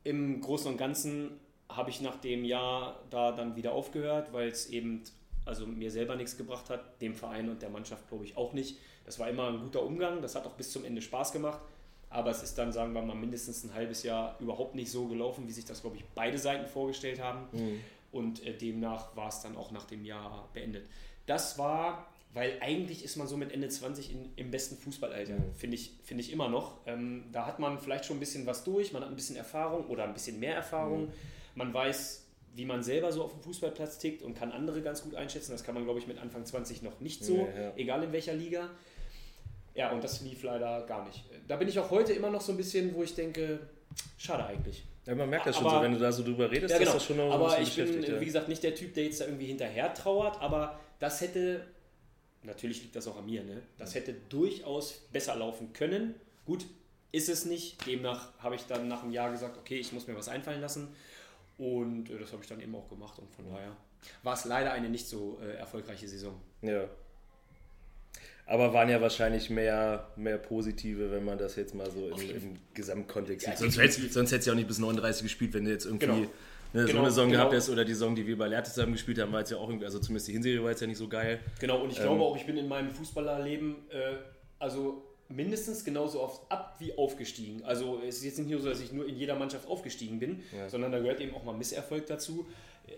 [SPEAKER 2] im Großen und Ganzen habe ich nach dem Jahr da dann wieder aufgehört, weil es eben also mir selber nichts gebracht hat, dem Verein und der Mannschaft glaube ich auch nicht. Das war immer ein guter Umgang, das hat auch bis zum Ende Spaß gemacht, aber es ist dann, sagen wir mal, mindestens ein halbes Jahr überhaupt nicht so gelaufen, wie sich das, glaube ich, beide Seiten vorgestellt haben. Mhm. Und äh, demnach war es dann auch nach dem Jahr beendet. Das war, weil eigentlich ist man so mit Ende 20 in, im besten Fußballalter, mhm. finde ich, find ich immer noch. Ähm, da hat man vielleicht schon ein bisschen was durch, man hat ein bisschen Erfahrung oder ein bisschen mehr Erfahrung. Mhm. Man weiß, wie man selber so auf dem Fußballplatz tickt und kann andere ganz gut einschätzen. Das kann man, glaube ich, mit Anfang 20 noch nicht so, ja, ja. egal in welcher Liga. Ja, und das lief leider gar nicht. Da bin ich auch heute immer noch so ein bisschen, wo ich denke, schade eigentlich.
[SPEAKER 1] Ja, man merkt das schon aber, so, wenn du da so drüber redest, ja,
[SPEAKER 2] genau.
[SPEAKER 1] das schon noch
[SPEAKER 2] Aber ich bin, ja. wie gesagt, nicht der Typ, der jetzt da irgendwie hinterher trauert, aber das hätte, natürlich liegt das auch an mir, ne? das hätte durchaus besser laufen können. Gut, ist es nicht. Demnach habe ich dann nach einem Jahr gesagt, okay, ich muss mir was einfallen lassen. Und äh, das habe ich dann eben auch gemacht und von daher war es leider eine nicht so äh, erfolgreiche Saison.
[SPEAKER 1] Ja. Aber waren ja wahrscheinlich mehr, mehr positive, wenn man das jetzt mal so im, im Gesamtkontext ja, sieht. Sonst, hättest, sonst hättest du ja auch nicht bis 39 gespielt, wenn du jetzt irgendwie genau. ne, so genau, eine Saison genau. gehabt hättest oder die Saison, die wir bei Lehrte zusammen gespielt haben, war jetzt ja auch irgendwie, also zumindest die Hinserie war jetzt ja nicht so geil.
[SPEAKER 2] Genau, und ich ähm, glaube auch, ich bin in meinem Fußballerleben, äh, also mindestens genauso oft ab wie aufgestiegen. Also es ist jetzt nicht nur so, dass ich nur in jeder Mannschaft aufgestiegen bin, ja. sondern da gehört eben auch mal Misserfolg dazu.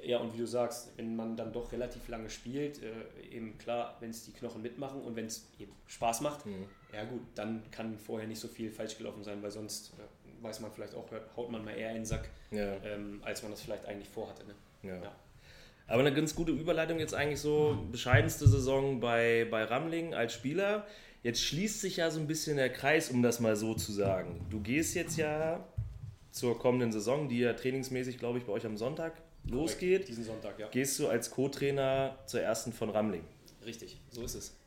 [SPEAKER 2] Ja, und wie du sagst, wenn man dann doch relativ lange spielt, äh, eben klar, wenn es die Knochen mitmachen und wenn es eben Spaß macht, mhm. ja gut, dann kann vorher nicht so viel falsch gelaufen sein, weil sonst äh, weiß man vielleicht auch, haut man mal eher in den Sack, ja. ähm, als man das vielleicht eigentlich vorhatte. Ne?
[SPEAKER 1] Ja. Aber eine ganz gute Überleitung jetzt eigentlich so, bescheidenste Saison bei, bei Ramling als Spieler. Jetzt schließt sich ja so ein bisschen der Kreis, um das mal so zu sagen. Du gehst jetzt ja zur kommenden Saison, die ja trainingsmäßig, glaube ich, bei euch am Sonntag losgeht.
[SPEAKER 2] Diesen Sonntag, ja.
[SPEAKER 1] Gehst du als Co-Trainer zur ersten von Ramling.
[SPEAKER 2] Richtig, so ist es.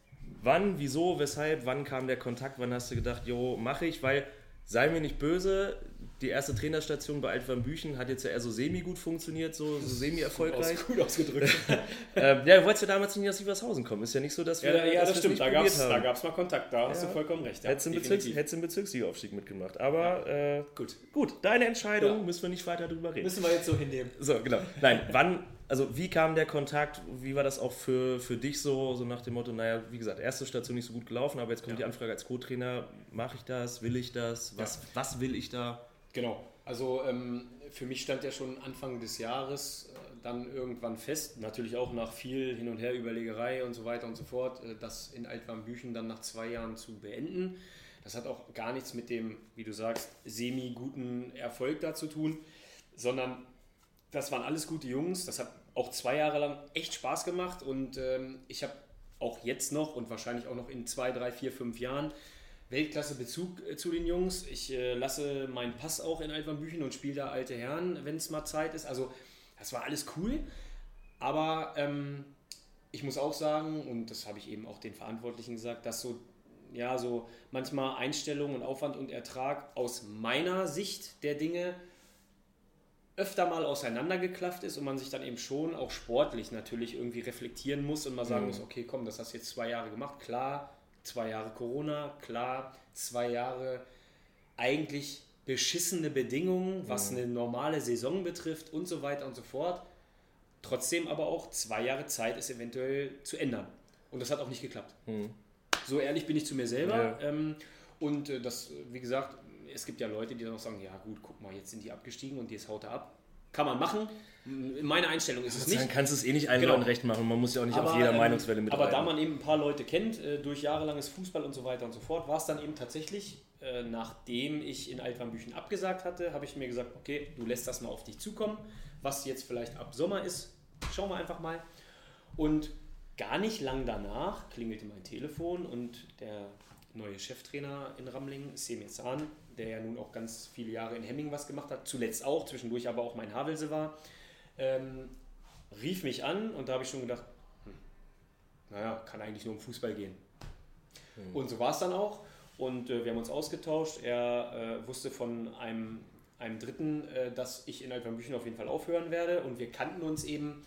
[SPEAKER 1] Wann, wieso, weshalb, wann kam der Kontakt, wann hast du gedacht, jo, mache ich? Weil, sei mir nicht böse, die erste Trainerstation bei Altwam Büchen hat jetzt ja eher so semi gut funktioniert, so, so semi-erfolgreich.
[SPEAKER 2] Aus, gut ausgedrückt.
[SPEAKER 1] ähm, ja, du wolltest ja damals nicht aus Ivershausen kommen. Ist ja nicht so, dass wir.
[SPEAKER 2] Ja, ja das stimmt. Da gab es mal Kontakt. Da ja. hast du vollkommen recht.
[SPEAKER 1] Ja, hättest du einen Bezirksliga-Aufstieg mitgemacht. Aber ja. äh, gut. gut, deine Entscheidung, müssen wir nicht weiter drüber reden.
[SPEAKER 2] Müssen wir jetzt so hinnehmen.
[SPEAKER 1] So, genau. Nein, wann, also wie kam der Kontakt? Wie war das auch für, für dich so, so nach dem Motto, naja, wie gesagt, erste Station nicht so gut gelaufen, aber jetzt kommt die Anfrage als Co-Trainer. Mache ich das? Will ich das? Was, was will ich da?
[SPEAKER 2] Genau. Also ähm, für mich stand ja schon Anfang des Jahres äh, dann irgendwann fest, natürlich auch nach viel Hin und Her Überlegerei und so weiter und so fort, äh, das in Altwarmbüchen dann nach zwei Jahren zu beenden. Das hat auch gar nichts mit dem, wie du sagst, semi-guten Erfolg da zu tun, sondern das waren alles gute Jungs. Das hat auch zwei Jahre lang echt Spaß gemacht und ähm, ich habe auch jetzt noch und wahrscheinlich auch noch in zwei, drei, vier, fünf Jahren Weltklasse-Bezug äh, zu den Jungs. Ich äh, lasse meinen Pass auch in Altwambüchen und spiele da alte Herren, wenn es mal Zeit ist. Also, das war alles cool. Aber ähm, ich muss auch sagen, und das habe ich eben auch den Verantwortlichen gesagt, dass so, ja, so manchmal Einstellung und Aufwand und Ertrag aus meiner Sicht der Dinge öfter mal auseinandergeklafft ist und man sich dann eben schon auch sportlich natürlich irgendwie reflektieren muss und mal sagen mhm. muss, okay, komm, das hast du jetzt zwei Jahre gemacht, klar, Zwei Jahre Corona, klar, zwei Jahre eigentlich beschissene Bedingungen, was mhm. eine normale Saison betrifft und so weiter und so fort. Trotzdem aber auch zwei Jahre Zeit, es eventuell zu ändern. Und das hat auch nicht geklappt. Mhm. So ehrlich bin ich zu mir selber. Ja. Ähm, und äh, das, wie gesagt, es gibt ja Leute, die dann auch sagen, ja gut, guck mal, jetzt sind die abgestiegen und jetzt haut er ab. Kann man machen. Meine Einstellung ist es nicht.
[SPEAKER 1] Dann kannst du es eh nicht allen genau. recht machen. Man muss ja auch nicht aber, auf jeder ähm, Meinungswelle
[SPEAKER 2] mit Aber da man eben ein paar Leute kennt, äh, durch jahrelanges Fußball und so weiter und so fort, war es dann eben tatsächlich, äh, nachdem ich in Altwarmbüchen abgesagt hatte, habe ich mir gesagt, okay, du lässt das mal auf dich zukommen. Was jetzt vielleicht ab Sommer ist, schauen wir einfach mal. Und gar nicht lang danach klingelte mein Telefon und der neue Cheftrainer in Ramling, Semir Zahn, der ja nun auch ganz viele Jahre in Hemming was gemacht hat, zuletzt auch, zwischendurch aber auch mein Havelse war, ähm, rief mich an und da habe ich schon gedacht, hm, naja, kann eigentlich nur um Fußball gehen. Mhm. Und so war es dann auch. Und äh, wir haben uns ausgetauscht. Er äh, wusste von einem, einem Dritten, äh, dass ich in Altweinbüchen auf jeden Fall aufhören werde. Und wir kannten uns eben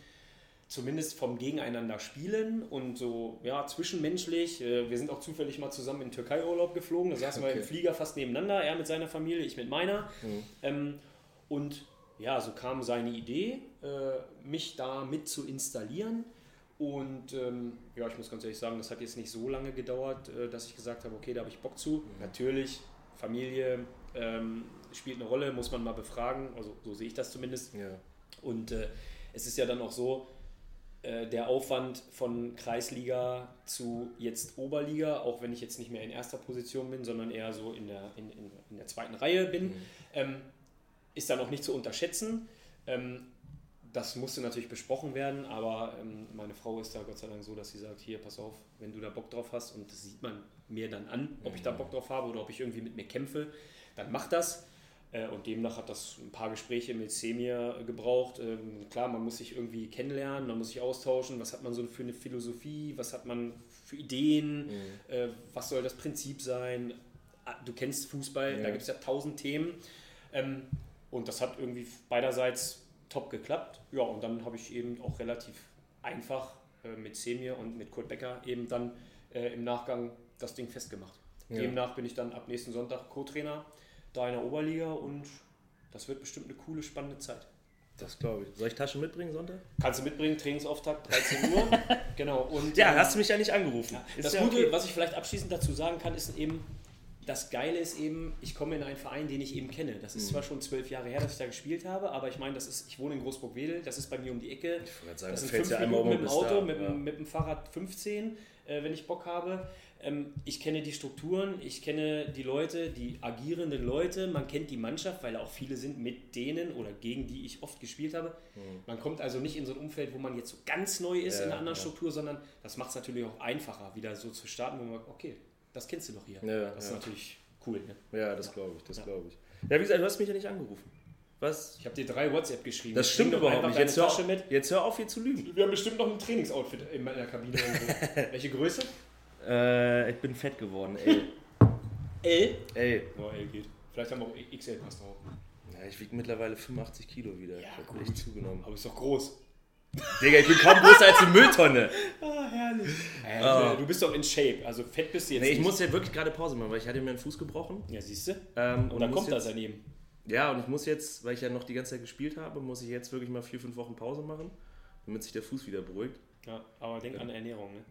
[SPEAKER 2] zumindest vom Gegeneinander spielen und so ja, zwischenmenschlich. Äh, wir sind auch zufällig mal zusammen in Türkei-Urlaub geflogen. Da saßen okay. wir im Flieger fast nebeneinander, er mit seiner Familie, ich mit meiner. Mhm. Ähm, und ja, so kam seine Idee, äh, mich da mit zu installieren. Und ähm, ja, ich muss ganz ehrlich sagen, das hat jetzt nicht so lange gedauert, äh, dass ich gesagt habe, okay, da habe ich Bock zu. Mhm. Natürlich, Familie ähm, spielt eine Rolle, muss man mal befragen, also so sehe ich das zumindest. Ja. Und äh, es ist ja dann auch so, äh, der Aufwand von Kreisliga zu jetzt Oberliga, auch wenn ich jetzt nicht mehr in erster Position bin, sondern eher so in der, in, in, in der zweiten Reihe bin, mhm. ähm, ist dann auch nicht zu unterschätzen. Ähm, das musste natürlich besprochen werden, aber ähm, meine Frau ist da Gott sei Dank so, dass sie sagt, hier, pass auf, wenn du da Bock drauf hast und das sieht man mir dann an, ob ich da mhm. Bock drauf habe oder ob ich irgendwie mit mir kämpfe, dann mach das. Äh, und demnach hat das ein paar Gespräche mit Semir gebraucht. Ähm, klar, man muss sich irgendwie kennenlernen, man muss sich austauschen. Was hat man so für eine Philosophie? Was hat man für Ideen? Mhm. Äh, was soll das Prinzip sein? Ah, du kennst Fußball, ja. da gibt es ja tausend Themen. Ähm, und das hat irgendwie beiderseits top geklappt. Ja, und dann habe ich eben auch relativ einfach äh, mit Semir und mit Kurt Becker eben dann im Nachgang das Ding festgemacht. Ja. Demnach bin ich dann ab nächsten Sonntag Co-Trainer da in der Oberliga und das wird bestimmt eine coole, spannende Zeit.
[SPEAKER 1] Das glaube ich. Soll ich Taschen mitbringen Sonntag?
[SPEAKER 2] Kannst du mitbringen, Trainingsauftakt 13 Uhr. genau. Und,
[SPEAKER 1] ja, ähm, hast du mich ja nicht angerufen. Ja,
[SPEAKER 2] das ja Gute, okay. was ich vielleicht abschließend dazu sagen kann, ist eben, das Geile ist eben, ich komme in einen Verein, den ich eben kenne. Das ist mhm. zwar schon zwölf Jahre her, dass ich da gespielt habe, aber ich meine, das ist, ich wohne in Großburg-Wedel, das ist bei mir um die Ecke. Ich sagen, das sind fünf ja Minuten mit dem Auto, da, mit, ja. mit dem Fahrrad 15, äh, wenn ich Bock habe. Ähm, ich kenne die Strukturen, ich kenne die Leute, die agierenden Leute, man kennt die Mannschaft, weil auch viele sind mit denen oder gegen die ich oft gespielt habe. Mhm. Man kommt also nicht in so ein Umfeld, wo man jetzt so ganz neu ist ja, in einer anderen ja. Struktur, sondern das macht es natürlich auch einfacher, wieder so zu starten, wo man, okay, das kennst du doch hier. Ja, das ist natürlich cool.
[SPEAKER 1] Ne? Ja, das glaube ich, das glaube ich. Ja, wie gesagt, du hast mich ja nicht angerufen.
[SPEAKER 2] Was? Ich habe dir drei WhatsApp geschrieben.
[SPEAKER 1] Das stimmt überhaupt nicht. Jetzt hör, auf, jetzt hör auf, hier zu lügen.
[SPEAKER 2] Wir haben bestimmt noch ein Trainingsoutfit in meiner Kabine. Welche Größe?
[SPEAKER 1] Äh, ich bin fett geworden, L.
[SPEAKER 2] L?
[SPEAKER 1] L.
[SPEAKER 2] Oh, L geht. Vielleicht haben wir auch XL passt drauf.
[SPEAKER 1] Ja, ich wiege mittlerweile 85 Kilo wieder.
[SPEAKER 2] Ja, ich gut. echt zugenommen. Aber ist doch groß.
[SPEAKER 1] Digga, ich bin kaum größer als eine Mülltonne.
[SPEAKER 2] Ah, herrlich. Äh, oh. Du bist doch in Shape, also fett bist du jetzt.
[SPEAKER 1] Nee, ich nicht. muss ja wirklich gerade Pause machen, weil ich hatte mir einen Fuß gebrochen.
[SPEAKER 2] Ja, siehst du?
[SPEAKER 1] Ähm,
[SPEAKER 2] und, und dann kommt das daneben.
[SPEAKER 1] Ja, und ich muss jetzt, weil ich ja noch die ganze Zeit gespielt habe, muss ich jetzt wirklich mal vier, fünf Wochen Pause machen, damit sich der Fuß wieder beruhigt.
[SPEAKER 2] Ja, aber denk ja. an Ernährung, ne?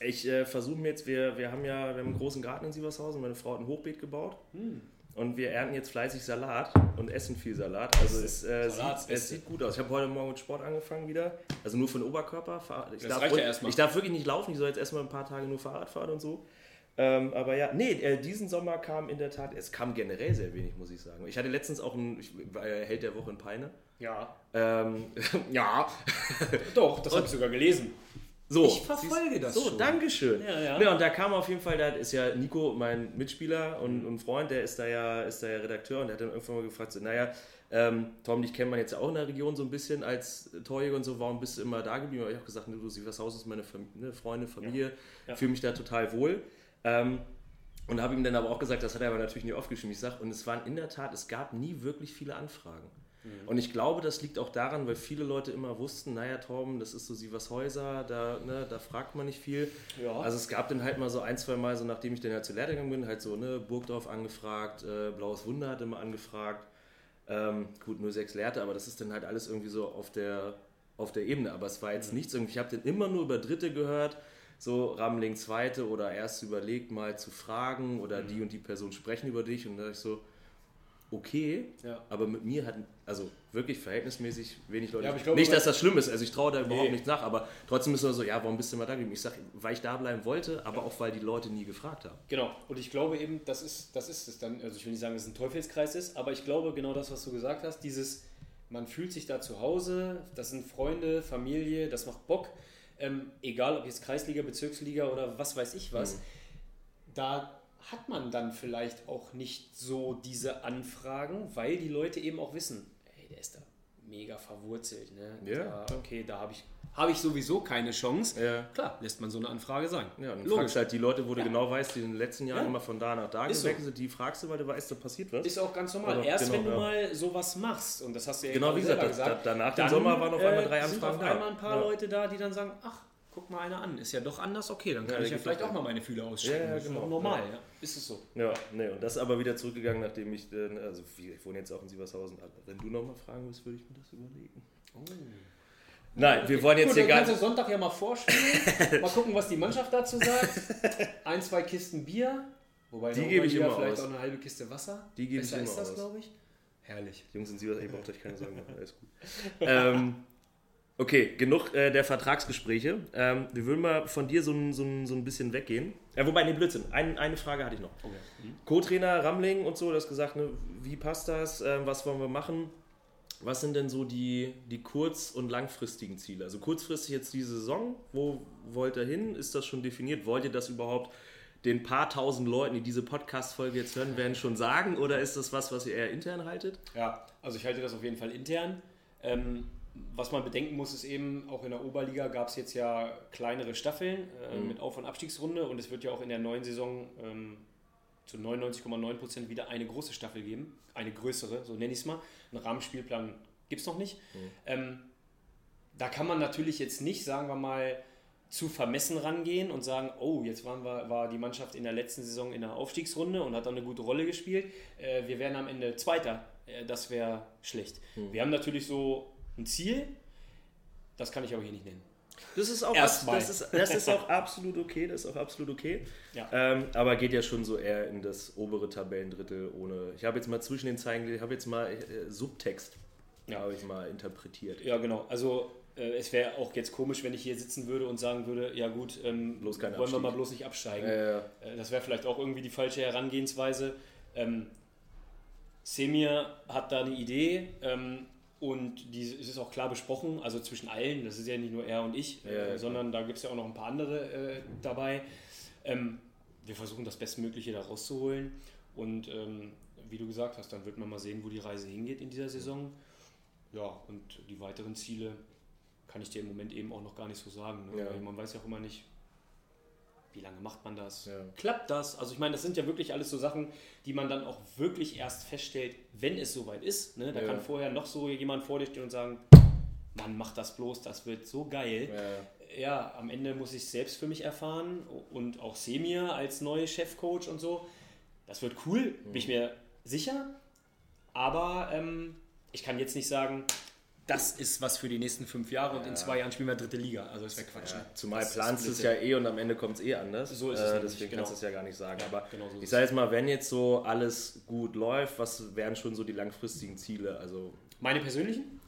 [SPEAKER 1] Ich äh, versuche mir jetzt, wir, wir haben ja wir haben einen großen Garten in Sievershausen, meine Frau hat ein Hochbeet gebaut. Hm. Und wir ernten jetzt fleißig Salat und essen viel Salat. Also es, äh, Salat sieht, es sieht gut aus. Ich habe heute Morgen mit Sport angefangen wieder. Also nur für den Oberkörper. Ich das darf, reicht ja erstmal. Ich darf wirklich nicht laufen. Ich soll jetzt erstmal ein paar Tage nur Fahrrad fahren und so. Ähm, aber ja, nee, äh, diesen Sommer kam in der Tat, es kam generell sehr wenig, muss ich sagen. Ich hatte letztens auch ein, ich ja Held der Woche in Peine.
[SPEAKER 2] Ja.
[SPEAKER 1] Ähm, ja.
[SPEAKER 2] Doch, das habe ich sogar gelesen.
[SPEAKER 1] So,
[SPEAKER 2] ich verfolge das
[SPEAKER 1] so, schon. Dankeschön. Ja, ja. ja, und da kam auf jeden Fall, da ist ja Nico, mein Mitspieler und, und Freund, der ist da ja, ist da ja Redakteur und der hat dann irgendwann mal gefragt, so, naja, ähm, Tom, dich kennt man jetzt auch in der Region so ein bisschen als Torjäger und so, warum bist du immer da geblieben? Aber ich habe gesagt, du Sievershaus ist meine Fam ne, Freunde, Familie, ja. fühle mich da total wohl. Ähm, und habe ihm dann aber auch gesagt, das hat er aber natürlich nie aufgeschrieben. Ich sage, und es waren in der Tat, es gab nie wirklich viele Anfragen. Mhm. Und ich glaube, das liegt auch daran, weil viele Leute immer wussten, naja, Torben, das ist so Sievershäuser, da, ne, da fragt man nicht viel. Ja. Also es gab dann halt mal so ein, zwei Mal, so nachdem ich dann halt zu Lehrgang bin, halt so, ne, Burgdorf angefragt, äh, Blaues Wunder hat immer angefragt. Ähm, gut, nur sechs Lehrte, aber das ist dann halt alles irgendwie so auf der, auf der Ebene. Aber es war jetzt mhm. nichts irgendwie, ich habe dann immer nur über Dritte gehört, so Ramling Zweite oder erst überlegt mal zu fragen oder mhm. die und die Person sprechen über dich und da ich so, okay, ja. aber mit mir hat also wirklich verhältnismäßig wenig Leute. Ja, glaube, nicht, dass das schlimm ist, also ich traue da überhaupt nee. nichts nach, aber trotzdem ist es so, ja, warum bist du mal da geblieben? Ich sage, weil ich da bleiben wollte, aber auch weil die Leute nie gefragt haben.
[SPEAKER 2] Genau, und ich glaube eben, das ist, das ist es dann, also ich will nicht sagen, dass es ein Teufelskreis ist, aber ich glaube genau das, was du gesagt hast, dieses, man fühlt sich da zu Hause, das sind Freunde, Familie, das macht Bock. ähm, egal ob jetzt Kreisliga, Bezirksliga oder was weiß ich was, mhm. da hat man dann vielleicht auch nicht so diese Anfragen, weil die Leute eben auch wissen, ey, der ist da mega verwurzelt. Ne?
[SPEAKER 1] Ja.
[SPEAKER 2] Da, okay, da habe ich habe ich sowieso keine Chance.
[SPEAKER 1] Ja.
[SPEAKER 2] Klar, lässt man so eine Anfrage sein.
[SPEAKER 1] Ja, und fragst halt die Leute, wo du ja. genau weißt, die in den letzten Jahren ja. immer von da nach da ist gewechselt sind, die fragst du, weil du weißt, da passiert was.
[SPEAKER 2] Ist auch ganz normal. Aber Erst genau, wenn du mal sowas machst, und das hast du ja
[SPEAKER 1] genau wie gesagt, gesagt, danach dann, Sommer waren auf einmal drei Anfragen
[SPEAKER 2] sind auf da. einmal ein paar Leute da, die dann sagen, ach, guck mal einer an, ist ja doch anders, okay, dann kann ich ja vielleicht auch mal meine Fühler ausstrecken.
[SPEAKER 1] Ja, ja, genau.
[SPEAKER 2] normal, ja. Ist es so.
[SPEAKER 1] Ja, nee, und das ist aber wieder zurückgegangen, nachdem ich, also ich wohne jetzt auch in Sievershausen, wenn du nochmal fragen willst, würde ich mir das überlegen. Oh. Nein, wir wollen jetzt Gut, hier
[SPEAKER 2] gar nicht. Sonntag ja mal vorspielen. mal gucken, was die Mannschaft dazu sagt. Ein, zwei Kisten Bier.
[SPEAKER 1] Wobei die gebe ich immer
[SPEAKER 2] vielleicht
[SPEAKER 1] aus.
[SPEAKER 2] auch eine halbe Kiste Wasser.
[SPEAKER 1] Die gebe ich immer ist
[SPEAKER 2] das, glaube ich. Herrlich.
[SPEAKER 1] Jungs sind Sie was, ich brauche euch keine Sorgen machen. Alles gut. ähm, okay, genug äh, der Vertragsgespräche. Ähm, wir würden mal von dir so ein, so so ein bisschen weggehen. Ja, wobei, nee, Blödsinn. Ein, eine Frage hatte ich noch. Okay. Mhm. Co-Trainer Ramling und so, du hast gesagt, ne, wie passt das? Ähm, was wollen wir machen? Was sind denn so die, die kurz- und langfristigen Ziele? Also kurzfristig jetzt diese Saison, wo wollt ihr hin? Ist das schon definiert? Wollt ihr das überhaupt den paar tausend Leuten, die diese Podcast-Folge jetzt hören werden, schon sagen? Oder ist das was, was ihr eher intern haltet?
[SPEAKER 2] Ja, also ich halte das auf jeden Fall intern. Ähm, was man bedenken muss, ist eben, auch in der Oberliga gab es jetzt ja kleinere Staffeln äh, mhm. mit Auf- und Abstiegsrunde und es wird ja auch in der neuen Saison ähm, zu 99,9% wieder eine große Staffel geben, eine größere, so nenne ich es mal. Einen Rahmenspielplan gibt es noch nicht. Mhm. Ähm, da kann man natürlich jetzt nicht, sagen wir mal, zu vermessen rangehen und sagen, oh, jetzt waren wir, war die Mannschaft in der letzten Saison in der Aufstiegsrunde und hat dann eine gute Rolle gespielt. Äh, wir werden am Ende Zweiter. Äh, das wäre schlecht. Mhm. Wir haben natürlich so ein Ziel, das kann ich aber hier nicht nennen.
[SPEAKER 1] Das ist auch, das ist, das ist auch absolut okay, das ist auch absolut okay. Ja. Ähm, aber geht ja schon so eher in das obere Tabellendrittel ohne. Ich habe jetzt mal zwischen den Zeilen, ich habe jetzt mal äh, Subtext, ja. habe ich mal interpretiert.
[SPEAKER 2] Ja, genau. Also äh, es wäre auch jetzt komisch, wenn ich hier sitzen würde und sagen würde, ja gut, ähm, wollen Abstieg. wir mal bloß nicht absteigen. Äh, das wäre vielleicht auch irgendwie die falsche Herangehensweise. Ähm, Semir hat da eine Idee. Ähm, und die, es ist auch klar besprochen, also zwischen allen, das ist ja nicht nur er und ich, ja, äh, sondern da gibt es ja auch noch ein paar andere äh, dabei. Ähm, wir versuchen das Bestmögliche da rauszuholen. Und ähm, wie du gesagt hast, dann wird man mal sehen, wo die Reise hingeht in dieser Saison. Ja, und die weiteren Ziele kann ich dir im Moment eben auch noch gar nicht so sagen. Ne? Ja. man weiß ja auch immer nicht, wie lange macht man das? Ja. Klappt das? Also ich meine, das sind ja wirklich alles so Sachen, die man dann auch wirklich erst feststellt, wenn es soweit ist. Ne? Da ja. kann vorher noch so jemand vor dir stehen und sagen, Mann, mach das bloß, das wird so geil. Ja, ja am Ende muss ich es selbst für mich erfahren und auch Semir als neue Chefcoach und so. Das wird cool, mhm. bin ich mir sicher. Aber ähm, ich kann jetzt nicht sagen, das ist was für die nächsten fünf Jahre und in zwei Jahren spielen wir dritte Liga. Also das wäre Quatsch. Ja,
[SPEAKER 1] zumal das planst du es ja eh und am Ende kommt es eh anders.
[SPEAKER 2] So ist es. Äh,
[SPEAKER 1] deswegen
[SPEAKER 2] genau.
[SPEAKER 1] kannst du es ja gar nicht sagen. Aber genau so ich sage jetzt mal, wenn jetzt so alles gut läuft, was wären schon so die langfristigen Ziele? Also
[SPEAKER 2] Meine persönlichen?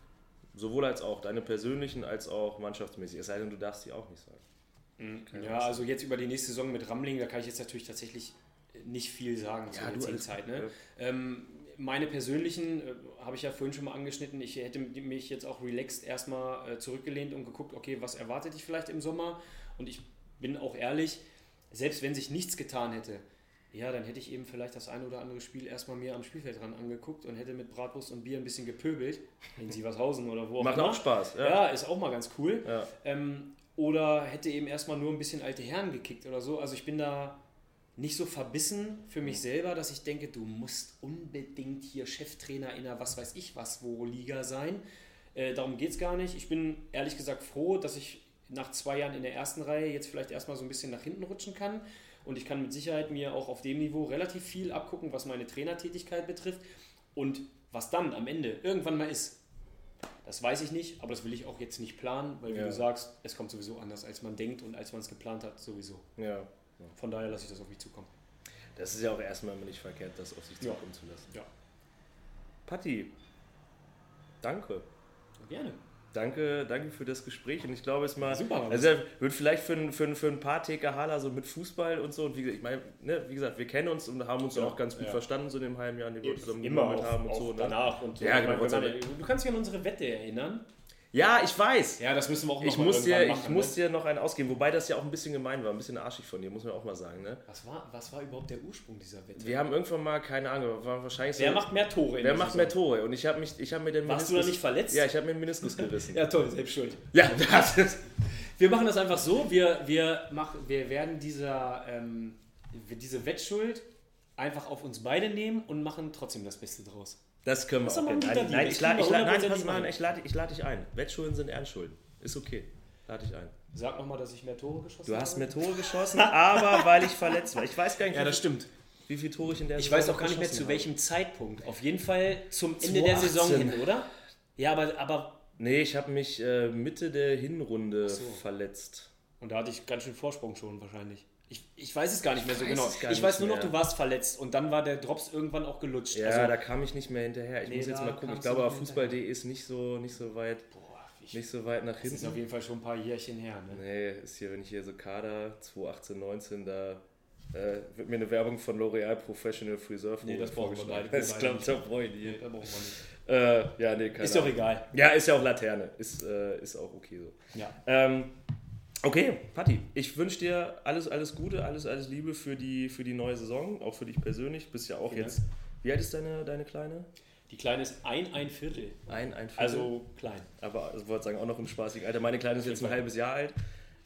[SPEAKER 1] Sowohl als auch deine persönlichen als auch mannschaftsmäßig. Es sei denn, du darfst die auch nicht sagen.
[SPEAKER 2] Mhm. Ja, also jetzt über die nächste Saison mit Ramling, da kann ich jetzt natürlich tatsächlich nicht viel sagen
[SPEAKER 1] ja, zur
[SPEAKER 2] Zeit. Ne? Ja. Ähm, meine persönlichen äh, habe ich ja vorhin schon mal angeschnitten. Ich hätte mich jetzt auch relaxed erstmal äh, zurückgelehnt und geguckt, okay, was erwartet dich vielleicht im Sommer? Und ich bin auch ehrlich, selbst wenn sich nichts getan hätte, ja, dann hätte ich eben vielleicht das ein oder andere Spiel erstmal mir am Spielfeld dran angeguckt und hätte mit Bratwurst und Bier ein bisschen gepöbelt, in Sievershausen oder wo
[SPEAKER 1] auch Macht immer. auch Spaß.
[SPEAKER 2] Ja. ja. ist auch mal ganz cool. Ja. Ähm, oder hätte eben erstmal nur ein bisschen alte Herren gekickt oder so. Also ich bin da nicht so verbissen für mich selber, dass ich denke, du musst unbedingt hier Cheftrainer in einer was weiß ich was wo Liga sein. Äh, darum geht es gar nicht. Ich bin ehrlich gesagt froh, dass ich nach zwei Jahren in der ersten Reihe jetzt vielleicht erstmal so ein bisschen nach hinten rutschen kann. Und ich kann mit Sicherheit mir auch auf dem Niveau relativ viel abgucken, was meine Trainertätigkeit betrifft. Und was dann am Ende irgendwann mal ist, das weiß ich nicht, aber das will ich auch jetzt nicht planen, weil wie ja. du sagst, es kommt sowieso anders, als man denkt und als man es geplant hat, sowieso.
[SPEAKER 1] Ja.
[SPEAKER 2] Von daher lasse ich das auf mich zukommen.
[SPEAKER 1] Das ist ja auch erstmal immer nicht verkehrt, das auf sich zukommen zu lassen.
[SPEAKER 2] Ja.
[SPEAKER 1] Patti, danke.
[SPEAKER 2] Gerne.
[SPEAKER 1] Danke, danke für das Gespräch und ich glaube es mal,
[SPEAKER 2] Super,
[SPEAKER 1] also wird vielleicht für, für, für ein paar TKHler so mit Fußball und so und wie, ich meine, ne, wie gesagt, wir kennen uns und haben uns ja, auch ganz gut ja. verstanden so in dem halben Jahr, in dem
[SPEAKER 2] wir zusammen immer haben und so. Ne? Danach und
[SPEAKER 1] ja, genau.
[SPEAKER 2] Meine, du kannst dich an unsere Wette erinnern.
[SPEAKER 1] Ja, ich weiß.
[SPEAKER 2] Ja, das müssen wir auch noch
[SPEAKER 1] Ich
[SPEAKER 2] mal
[SPEAKER 1] muss, dir,
[SPEAKER 2] irgendwann
[SPEAKER 1] ich
[SPEAKER 2] machen,
[SPEAKER 1] muss
[SPEAKER 2] ne?
[SPEAKER 1] dir noch einen ausgeben, wobei das ja auch ein bisschen gemein war, ein bisschen arschig von dir, muss man auch mal sagen. Ne?
[SPEAKER 2] was, war, was war überhaupt der Ursprung dieser Wette?
[SPEAKER 1] Wir haben irgendwann mal, keine Ahnung, war wahrscheinlich so.
[SPEAKER 2] Wer macht mehr Tore
[SPEAKER 1] wer macht
[SPEAKER 2] Saison?
[SPEAKER 1] mehr Tore? Und ich habe mich, ich habe mir den
[SPEAKER 2] Warst du da nicht verletzt?
[SPEAKER 1] Ja, ich habe mir den Meniskus gerissen.
[SPEAKER 2] Ja, toll, selbst schuld.
[SPEAKER 1] ja, das ist.
[SPEAKER 2] Wir machen das einfach so, wir, wir, machen, wir werden dieser, ähm, diese Wettschuld einfach auf uns beide nehmen und machen trotzdem das Beste draus.
[SPEAKER 1] Das können wir auch. gerne. Nein, nein, ich lade, ich nein, pass mal an, ich lade, ich lade dich ein. Wettschulden sind Ernstschulden. Ist okay. Lade dich ein.
[SPEAKER 2] Sag nochmal, dass ich mehr Tore geschossen
[SPEAKER 1] Du
[SPEAKER 2] habe.
[SPEAKER 1] hast mehr Tore geschossen, aber weil ich verletzt war. Ich weiß gar nicht,
[SPEAKER 2] Ja,
[SPEAKER 1] wie,
[SPEAKER 2] das stimmt.
[SPEAKER 1] wie viele Tore ich in der
[SPEAKER 2] Ich
[SPEAKER 1] Saison
[SPEAKER 2] weiß auch gar nicht mehr zu welchem Zeitpunkt. Auf jeden Fall zum Ende
[SPEAKER 1] 2018.
[SPEAKER 2] der Saison hin, oder? Ja, aber, aber.
[SPEAKER 1] Nee, ich habe mich äh, Mitte der Hinrunde
[SPEAKER 2] so.
[SPEAKER 1] verletzt.
[SPEAKER 2] Und da hatte ich ganz schön Vorsprung schon wahrscheinlich. Ich, ich weiß es gar nicht mehr so
[SPEAKER 1] weiß
[SPEAKER 2] genau. Ich
[SPEAKER 1] nicht
[SPEAKER 2] weiß nur noch,
[SPEAKER 1] mehr.
[SPEAKER 2] du warst verletzt und dann war der Drops irgendwann auch gelutscht.
[SPEAKER 1] Ja,
[SPEAKER 2] also,
[SPEAKER 1] da kam ich nicht mehr hinterher. Ich
[SPEAKER 2] Nee,
[SPEAKER 1] muss jetzt
[SPEAKER 2] da
[SPEAKER 1] mal gucken. Ich glaube,
[SPEAKER 2] nicht
[SPEAKER 1] Fußball.de ist nicht so, nicht so weit,
[SPEAKER 2] boah, ich,
[SPEAKER 1] nicht so weit nach
[SPEAKER 2] das ist auf
[SPEAKER 1] hinten.
[SPEAKER 2] jeden Fall schon ein paar Jährchen her. Ne?
[SPEAKER 1] Nee, ist hier, wenn ich hier so Kader 2018, 19, da äh, wird mir eine Werbung von L'Oreal Professional Friseur
[SPEAKER 2] Nee, das
[SPEAKER 1] vorgeschlagen. Das glaubt
[SPEAKER 2] nicht.
[SPEAKER 1] der Freund hier.
[SPEAKER 2] Da brauchen wir nicht.
[SPEAKER 1] Äh, ja, nee, keine
[SPEAKER 2] Ist doch egal.
[SPEAKER 1] Ja, ist ja auch Laterne. Ist, äh, ist auch okay so.
[SPEAKER 2] Ja.
[SPEAKER 1] Ähm, okay, Patti, ich wünsche dir alles, alles Gute, alles, alles Liebe für die, für die neue Saison, auch für dich persönlich. Bist ja auch
[SPEAKER 2] Vielen
[SPEAKER 1] jetzt. Wie alt ist deine, deine Kleine?
[SPEAKER 2] Die Kleine ist ein, ein Viertel.
[SPEAKER 1] Ein, ein Viertel.
[SPEAKER 2] Also klein.
[SPEAKER 1] aber ich wollte sagen, auch noch im spaßigen Alter. Meine Kleine ist jetzt ein halbes Jahr alt.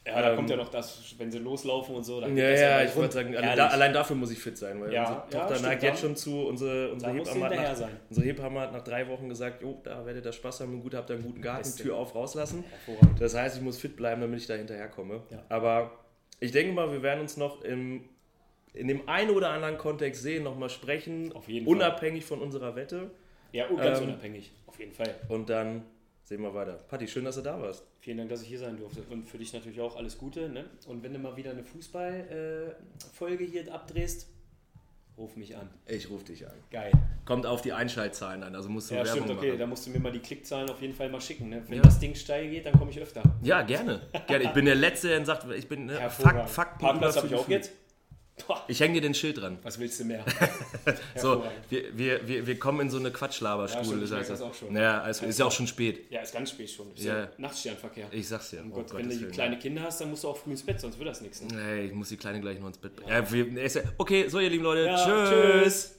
[SPEAKER 2] Ja, da
[SPEAKER 1] Ähm,
[SPEAKER 2] kommt ja noch das, wenn sie loslaufen und so. Dann
[SPEAKER 1] Ja,
[SPEAKER 2] geht das
[SPEAKER 1] ja, ich wollte sagen, alle,
[SPEAKER 2] Ehrlich.
[SPEAKER 1] da, allein dafür muss ich fit sein, weil
[SPEAKER 2] Ja,
[SPEAKER 1] unsere
[SPEAKER 2] ja,
[SPEAKER 1] Tochter
[SPEAKER 2] stimmt,
[SPEAKER 1] neigt jetzt schon zu. Unsere, unsere, Hebamme hat nach,
[SPEAKER 2] sein.
[SPEAKER 1] unsere Hebamme hat nach drei Wochen gesagt: Jo, da werdet ihr Spaß haben, gut, habt ihr einen guten Garten,
[SPEAKER 2] Beste.
[SPEAKER 1] Tür auf, rauslassen.
[SPEAKER 2] Hervorragend.
[SPEAKER 1] Das heißt, ich muss fit bleiben, damit ich da hinterherkomme.
[SPEAKER 2] Ja.
[SPEAKER 1] Aber ich denke mal, wir werden uns noch im, in dem einen oder anderen Kontext sehen, nochmal sprechen,
[SPEAKER 2] Auf jeden Fall.
[SPEAKER 1] unabhängig von unserer Wette.
[SPEAKER 2] Ja, oh, ganz
[SPEAKER 1] Ähm,
[SPEAKER 2] unabhängig. Auf jeden Fall.
[SPEAKER 1] Und dann sehen wir weiter. Patti, schön, dass du da warst.
[SPEAKER 2] Vielen Dank, dass ich hier sein durfte. Und für dich natürlich auch alles Gute. Ne? Und wenn du mal wieder eine Fußball-Folge hier abdrehst, ruf mich an.
[SPEAKER 1] Ich rufe dich an.
[SPEAKER 2] Geil.
[SPEAKER 1] Kommt auf die Einschaltzahlen an, also musst du
[SPEAKER 2] Ja,
[SPEAKER 1] Werbung
[SPEAKER 2] stimmt, okay.
[SPEAKER 1] machen.
[SPEAKER 2] Da musst du mir mal die Klickzahlen auf jeden Fall mal schicken. Ne? Wenn
[SPEAKER 1] Ja.
[SPEAKER 2] das Ding steil geht, dann komme ich öfter.
[SPEAKER 1] Ja, gerne. gerne. Ich bin der Letzte, der sagt, ich bin ne, Fakt,
[SPEAKER 2] Hervorragend.
[SPEAKER 1] Fakten
[SPEAKER 2] Parkplatz habe ich auch jetzt.
[SPEAKER 1] Ich hänge dir den Schild dran.
[SPEAKER 2] was willst du mehr?
[SPEAKER 1] So, wir, wir, wir, wir kommen in so eine Quatschlaberstuhl.
[SPEAKER 2] Ja, auch schon.
[SPEAKER 1] Ja, also ist ja auch schon spät.
[SPEAKER 2] Ja, ist ganz spät schon. Ist
[SPEAKER 1] Ja.
[SPEAKER 2] ja. Nachtsternverkehr.
[SPEAKER 1] Ich sag's dir.
[SPEAKER 2] Oh
[SPEAKER 1] Oh
[SPEAKER 2] Gott, wenn du kleine Kinder hast, dann musst du auch früh ins Bett, sonst wird das nichts. Ne?
[SPEAKER 1] Hey, ich muss die Kleine gleich noch ins Bett bringen. Ja, wir, okay, so ihr lieben Leute.
[SPEAKER 2] Ja,
[SPEAKER 1] tschüss.
[SPEAKER 2] tschüss.